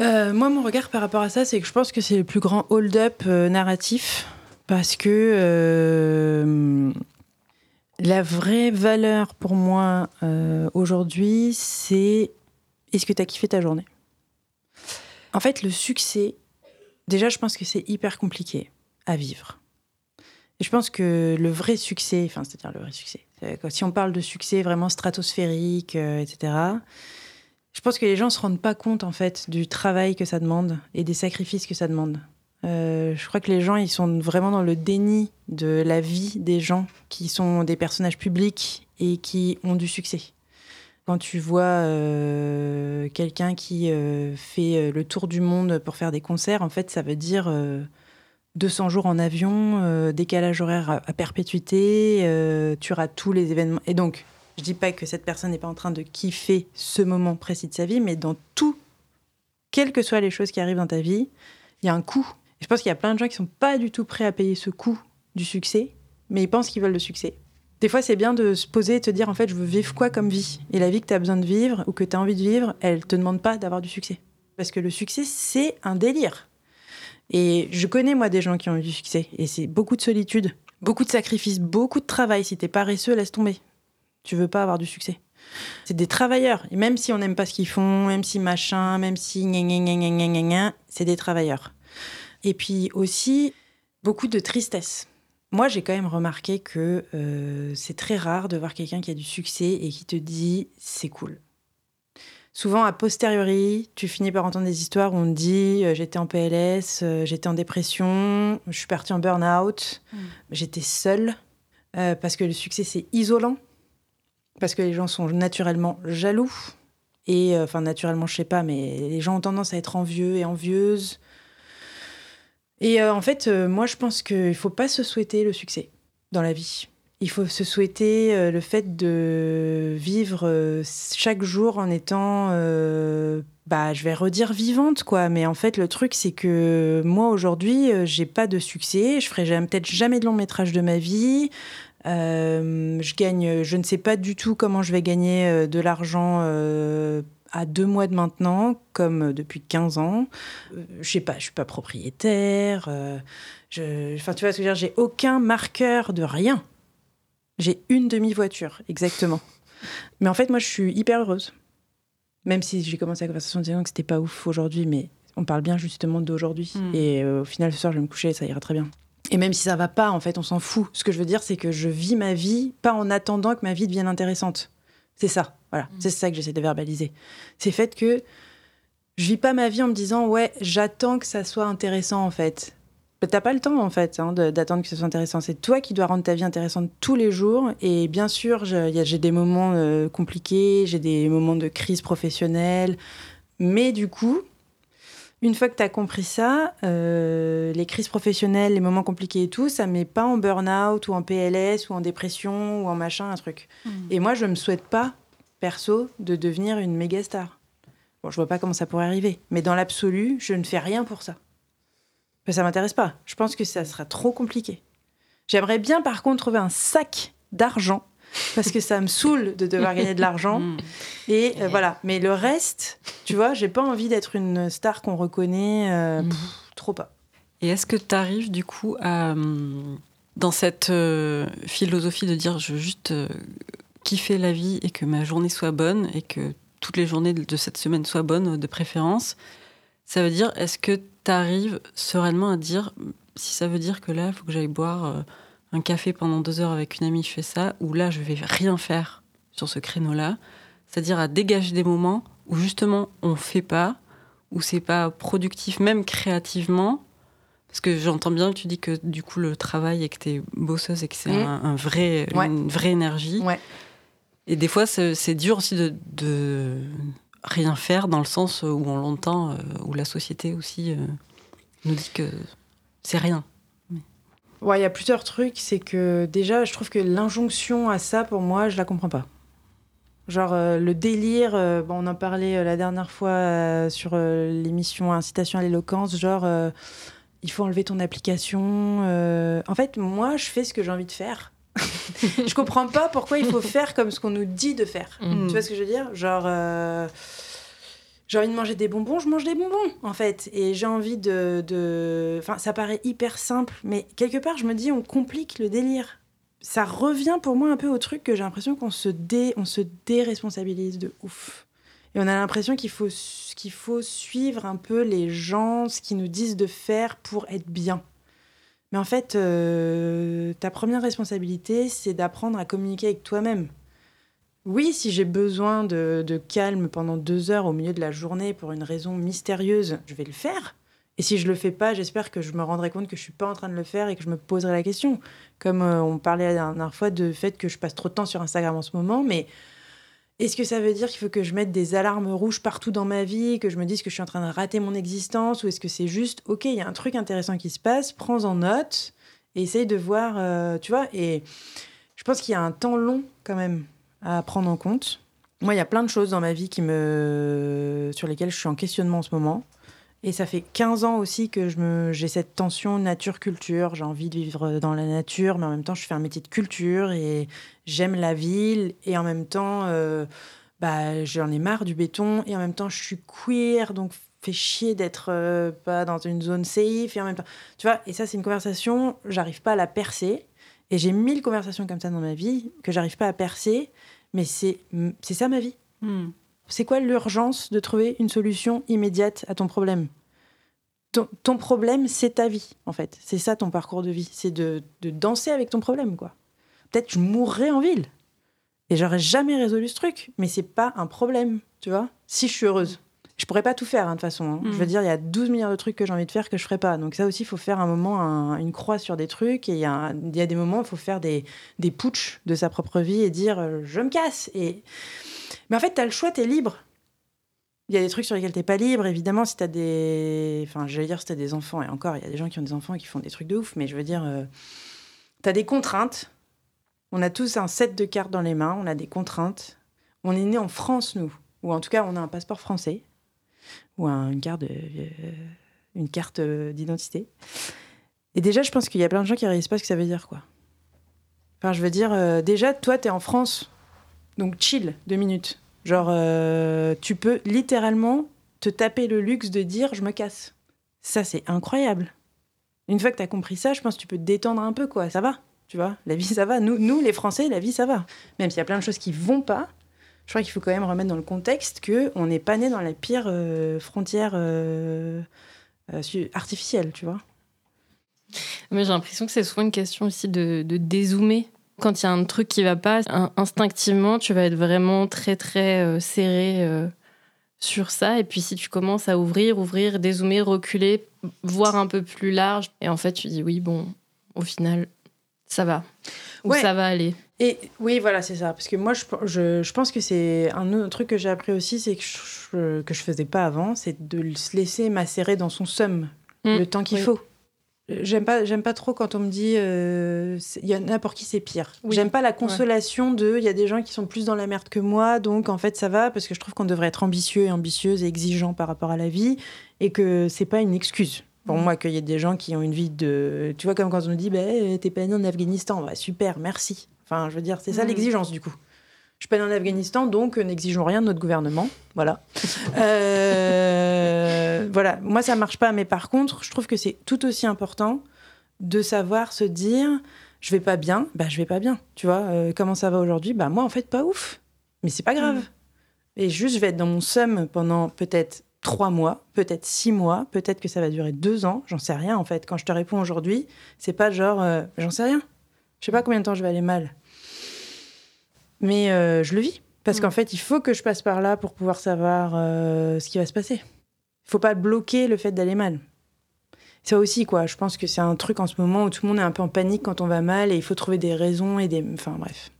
Euh, Moi, mon regard par rapport à ça, c'est que je pense que c'est le plus grand hold-up euh, narratif, parce que euh, la vraie valeur pour moi aujourd'hui, c'est est-ce que tu as kiffé ta journée? En fait, le succès, déjà, je pense que c'est hyper compliqué à vivre. Et je pense que le vrai succès, enfin, c'est-à-dire le vrai succès, si on parle de succès vraiment stratosphérique, euh, etc., je pense que les gens ne se rendent pas compte, en fait, du travail que ça demande et des sacrifices que ça demande. Euh, je crois que les gens, ils sont vraiment dans le déni de la vie des gens qui sont des personnages publics et qui ont du succès. Quand tu vois euh, quelqu'un qui fait le tour du monde pour faire des concerts, en fait, ça veut dire 200 jours en avion, euh, décalage horaire à, perpétuité, euh, tu rates tous les événements. Et donc, je dis pas que cette personne n'est pas en train de kiffer ce moment précis de sa vie, mais dans tout, quelles que soient les choses qui arrivent dans ta vie, il y a un coût. je pense qu'il y a plein de gens qui sont pas du tout prêts à payer ce coût du succès, mais ils pensent qu'ils veulent le succès. Des fois, c'est bien de se poser et te dire, en fait, je veux vivre quoi comme vie? Et la vie que tu as besoin de vivre ou que tu as envie de vivre, elle te demande pas d'avoir du succès. Parce que le succès, c'est un délire. Et je connais, moi, des gens qui ont eu du succès. Et c'est beaucoup de solitude, beaucoup de sacrifices, beaucoup de travail. Si t'es paresseux, laisse tomber. Tu veux pas avoir du succès. C'est des travailleurs. Même si on n'aime pas ce qu'ils font, même si machin, même si c'est des travailleurs. Et puis aussi, beaucoup de tristesse. Moi, j'ai quand même remarqué que euh, c'est très rare de voir quelqu'un qui a du succès et qui te dit c'est cool souvent a posteriori, tu finis par entendre des histoires où on te dit euh, j'étais en PLS, euh, j'étais en dépression, je suis partie en burn-out, mm. j'étais seule, euh, parce que le succès c'est isolant, parce que les gens sont naturellement jaloux, et enfin naturellement je sais pas, mais les gens ont tendance à être envieux et envieuses. Et en fait, moi je pense qu'il faut pas se souhaiter le succès dans la vie il faut se souhaiter euh, le fait de vivre euh, chaque jour en étant, euh, bah, je vais redire vivante, quoi. Mais en fait, le truc, c'est que moi, aujourd'hui, j'ai pas de succès. Je ferai peut-être jamais de long métrage de ma vie. je gagne, je ne sais pas du tout comment je vais gagner de l'argent à deux mois de maintenant, comme depuis 15 ans. je sais pas, je suis pas propriétaire. je, enfin, tu vois ce que je veux dire, j'ai aucun marqueur de rien. J'ai une demi-voiture, exactement. Mais en fait, moi, je suis hyper heureuse. Même si j'ai commencé la conversation en disant que c'était pas ouf aujourd'hui, mais on parle bien justement d'aujourd'hui. Hmm. Et euh, au final, ce soir, je vais me coucher, ça ira très bien. Et même si ça va pas, en fait, on s'en fout. Ce que je veux dire, c'est que je vis ma vie pas en attendant que ma vie devienne intéressante. C'est ça, voilà. Hmm. C'est ça que j'essaie de verbaliser. C'est fait que je vis pas ma vie en me disant ouais, j'attends que ça soit intéressant en fait. T'as pas le temps en fait hein, d'attendre que ce soit intéressant. C'est toi qui dois rendre ta vie intéressante tous les jours. Et bien sûr, j'ai des moments euh, compliqués, j'ai des moments de crise professionnelle. Mais du coup, une fois que tu as compris ça, euh, les crises professionnelles, les moments compliqués et tout, ça met pas en burn-out ou en PLS ou en dépression ou en machin, un truc. Mmh. Et moi, je me souhaite pas, perso, de devenir une méga star. Bon, je vois pas comment ça pourrait arriver. Mais dans l'absolu, je ne fais rien pour ça. Mais ça m'intéresse pas. Je pense que ça sera trop compliqué. J'aimerais bien, par contre, trouver un sac d'argent parce que ça me saoule de devoir gagner de l'argent. Mm. Et euh, voilà. Mais le reste, tu vois, j'ai pas envie d'être une star qu'on reconnaît. Euh, mm. trop pas. Et est-ce que tu arrives du coup à, hum, dans cette euh, philosophie de dire je veux juste kiffer la vie et que ma journée soit bonne et que toutes les journées de cette semaine soient bonnes de préférence, ça veut dire est-ce que arrive sereinement à dire si ça veut dire que là, il faut que j'aille boire euh, un café pendant deux heures avec une amie, je fais ça, ou là, je vais rien faire sur ce créneau-là? C'est-à-dire à dégager des moments où justement on fait pas, où c'est pas productif, même créativement? Parce que j'entends bien que tu dis que du coup le travail et que tu es bosseuse et que c'est mmh. un, vrai, une vraie énergie. Et des fois, c'est dur aussi de rien faire dans le sens où on l'entend, euh, où la société aussi euh, nous dit que c'est rien. Ouais, il y a plusieurs trucs. C'est que déjà, je trouve que l'injonction à ça, pour moi, je la comprends pas. Genre euh, le délire, bon, on en parlait la dernière fois sur l'émission Incitation à l'éloquence, genre il faut enlever ton application. En fait, moi, je fais ce que j'ai envie de faire. je comprends pas pourquoi il faut faire comme ce qu'on nous dit de faire. Mm. Tu vois ce que je veux dire? Genre, euh, j'ai envie de manger des bonbons, je mange des bonbons, en fait. Et j'ai envie de, Enfin, ça paraît hyper simple, mais quelque part, je me dis, on complique le délire. Ça revient pour moi un peu au truc que j'ai l'impression qu'on se, dé... on se déresponsabilise de ouf. Et on a l'impression qu'il faut, qu'il faut suivre un peu les gens, ce qu'ils nous disent de faire pour être bien. Mais en fait, euh, ta première responsabilité, c'est d'apprendre à communiquer avec toi-même. Oui, si j'ai besoin de, calme pendant deux heures au milieu de la journée pour une raison mystérieuse, je vais le faire. Et si je le fais pas, j'espère que je me rendrai compte que je suis pas en train de le faire et que je me poserai la question. Comme euh, on parlait la dernière fois de fait que je passe trop de temps sur Instagram en ce moment, mais est-ce que ça veut dire qu'il faut que je mette des alarmes rouges partout dans ma vie, que je me dise que je suis en train de rater mon existence, ou est-ce que c'est juste, ok, il y a un truc intéressant qui se passe, prends-en note et essaye de voir, euh, tu vois. Et je pense qu'il y a un temps long quand même à prendre en compte. Moi, il y a plein de choses dans ma vie qui me... sur lesquelles je suis en questionnement en ce moment. Et ça fait 15 ans aussi que je me, j'ai cette tension nature-culture. J'ai envie de vivre dans la nature, mais en même temps, je fais un métier de culture et j'aime la ville. Et en même temps, euh, bah, j'en ai marre du béton. Et en même temps, je suis queer, donc fait chier d'être euh, pas dans une zone safe. Et en même temps, tu vois, et ça, c'est une conversation, j'arrive pas à la percer. Et j'ai mille conversations comme ça dans ma vie que j'arrive pas à percer. Mais c'est, c'est ça ma vie. Hmm. C'est quoi l'urgence de trouver une solution immédiate à ton problème? Ton, problème, c'est ta vie, en fait. C'est ça ton parcours de vie. C'est de, danser avec ton problème, quoi. Peut-être je mourrais en ville. Et j'aurais jamais résolu ce truc. Mais c'est pas un problème, tu vois, si je suis heureuse. Je pourrais pas tout faire, hein, de toute façon. Hein. Je veux mm. dire, il y a 12 milliards de trucs que j'ai envie de faire que je ferais pas. Donc ça aussi, il faut faire un moment une croix sur des trucs. Et il y, a, des moments où il faut faire des, des putsch de sa propre vie et dire euh, je me casse. Et mais en fait, tu as le choix, tu es libre. Il y a des trucs sur lesquels tu pas libre, évidemment, si tu as des. Enfin, je vais dire si tu as des enfants, et encore, il y a des gens qui ont des enfants et qui font des trucs de ouf, mais je veux dire, euh, tu as des contraintes. On a tous un set de cartes dans les mains, on a des contraintes. On est né en France, nous, ou en tout cas, on a un passeport français, ou une carte, euh, carte d'identité. Et déjà, je pense qu'il y a plein de gens qui ne réalisent pas ce que ça veut dire, quoi. Enfin, je veux dire, euh, déjà, toi, tu es en France donc chill, deux minutes. Genre, euh, tu peux littéralement te taper le luxe de dire je me casse. Ça, c'est incroyable. Une fois que tu as compris ça, je pense que tu peux te détendre un peu, quoi. Ça va, tu vois. La vie, ça va. Nous, nous les Français, la vie, ça va. Même s'il y a plein de choses qui vont pas, je crois qu'il faut quand même remettre dans le contexte que on n'est pas né dans la pire euh, frontière euh, artificielle, tu vois. Mais j'ai l'impression que c'est souvent une question aussi de, de dézoomer quand il y a un truc qui va pas, instinctivement, tu vas être vraiment très très euh, serré euh, sur ça. Et puis si tu commences à ouvrir, ouvrir, dézoomer, reculer, voir un peu plus large, et en fait tu dis oui, bon, au final, ça va. Ou ça va aller. Et oui, voilà, c'est ça. Parce que moi, je, je, je pense que c'est un autre truc que j'ai appris aussi, c'est que je, que je faisais pas avant, c'est de se laisser macérer dans son somme mm. le temps qu'il faut. J'aime pas, j'aime pas trop quand on me dit, euh, il y en a pour qui c'est pire. J'aime pas la consolation de, il y a des gens qui sont plus dans la merde que moi, donc en fait ça va parce que je trouve qu'on devrait être ambitieux et ambitieuse et exigeant par rapport à la vie et que c'est pas une excuse pour mm. moi qu'il y ait des gens qui ont une vie de, tu vois comme quand on nous dit, bah, t'es pas né en Afghanistan, bah, super, merci. Enfin, je veux dire, c'est ça mm. l'exigence du coup. Je pas en Afghanistan, donc euh, n'exigeons rien de notre gouvernement. Voilà. Euh, voilà. Moi, ça marche pas. Mais par contre, je trouve que c'est tout aussi important de savoir se dire je vais pas bien, bah je vais pas bien. Tu vois, euh, comment ça va aujourd'hui? Bah moi, en fait, pas ouf. Mais c'est pas grave. Mm. Et juste, je vais être dans mon somme pendant peut-être trois mois, peut-être six mois, peut-être que ça va durer deux ans. J'en sais rien, en fait. Quand je te réponds aujourd'hui, c'est pas genre j'en sais rien. Je sais pas combien de temps je vais aller mal. Mais euh, je le vis. Parce mm. qu'en fait, il faut que je passe par là pour pouvoir savoir euh, ce qui va se passer. Il faut pas bloquer le fait d'aller mal. Ça aussi, quoi. Je pense que c'est un truc en ce moment où tout le monde est un peu en panique quand on va mal et il faut trouver des raisons et des. Enfin, bref.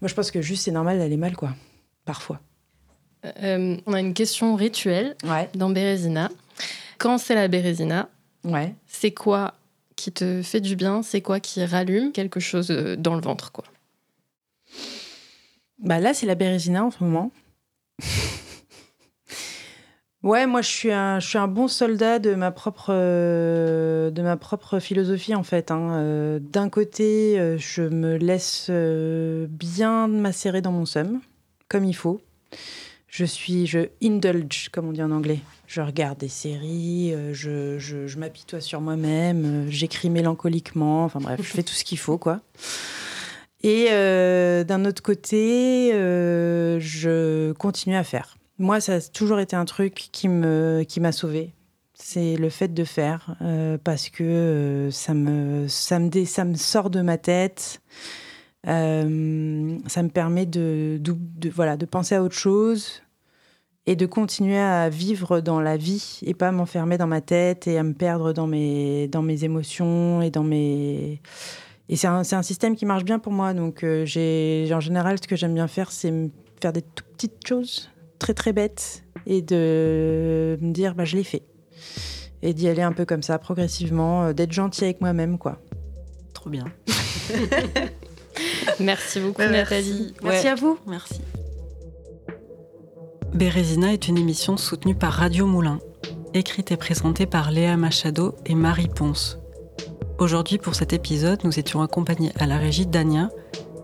Moi, je pense que juste c'est normal d'aller mal, quoi. Parfois. Euh, on a une question rituelle dans Bérésina. Quand c'est la Bérésina, ouais. c'est quoi qui te fait du bien? C'est quoi qui rallume quelque chose dans le ventre, quoi? Bah là, c'est la Bérésina en ce moment. ouais, moi, je suis, un, je suis un bon soldat de ma propre, euh, de ma propre philosophie, en fait. Hein. Euh, d'un côté, euh, je me laisse bien macérer dans mon somme, comme il faut. Je suis, je indulge, comme on dit en anglais. Je regarde des séries, je, je, je m'apitoie sur moi-même, j'écris mélancoliquement, enfin bref, je fais tout ce qu'il faut, quoi. Et euh, d'un autre côté, euh, je continue à faire. Moi, ça a toujours été un truc qui me qui m'a sauvée. C'est le fait de faire euh, parce que ça me ça me ça me sort de ma tête. ça me permet de, voilà de penser à autre chose et de continuer à vivre dans la vie et pas m'enfermer dans ma tête et à me perdre dans mes dans mes émotions et dans mes et c'est un, un, système qui marche bien pour moi. Donc, euh, j'ai, en général, ce que j'aime bien faire, c'est faire des tout petites choses très, très bêtes et de me dire, bah, je l'ai fait. Et d'y aller un peu comme ça, progressivement, euh, d'être gentil avec moi-même, quoi. Trop bien. merci beaucoup, Nathalie. Merci, à vous. Merci. Bérésina est une émission soutenue par Radio Moulin, écrite et présentée par Léa Machado et Marie Ponce. Aujourd'hui, pour cet épisode, nous étions accompagnés à la régie d'Ania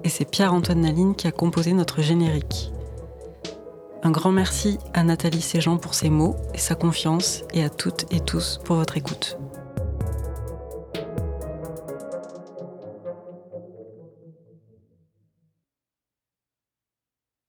et c'est Pierre-Antoine Naline qui a composé notre générique. Un grand merci à Nathalie Séjean pour ses mots et sa confiance et à toutes et tous pour votre écoute.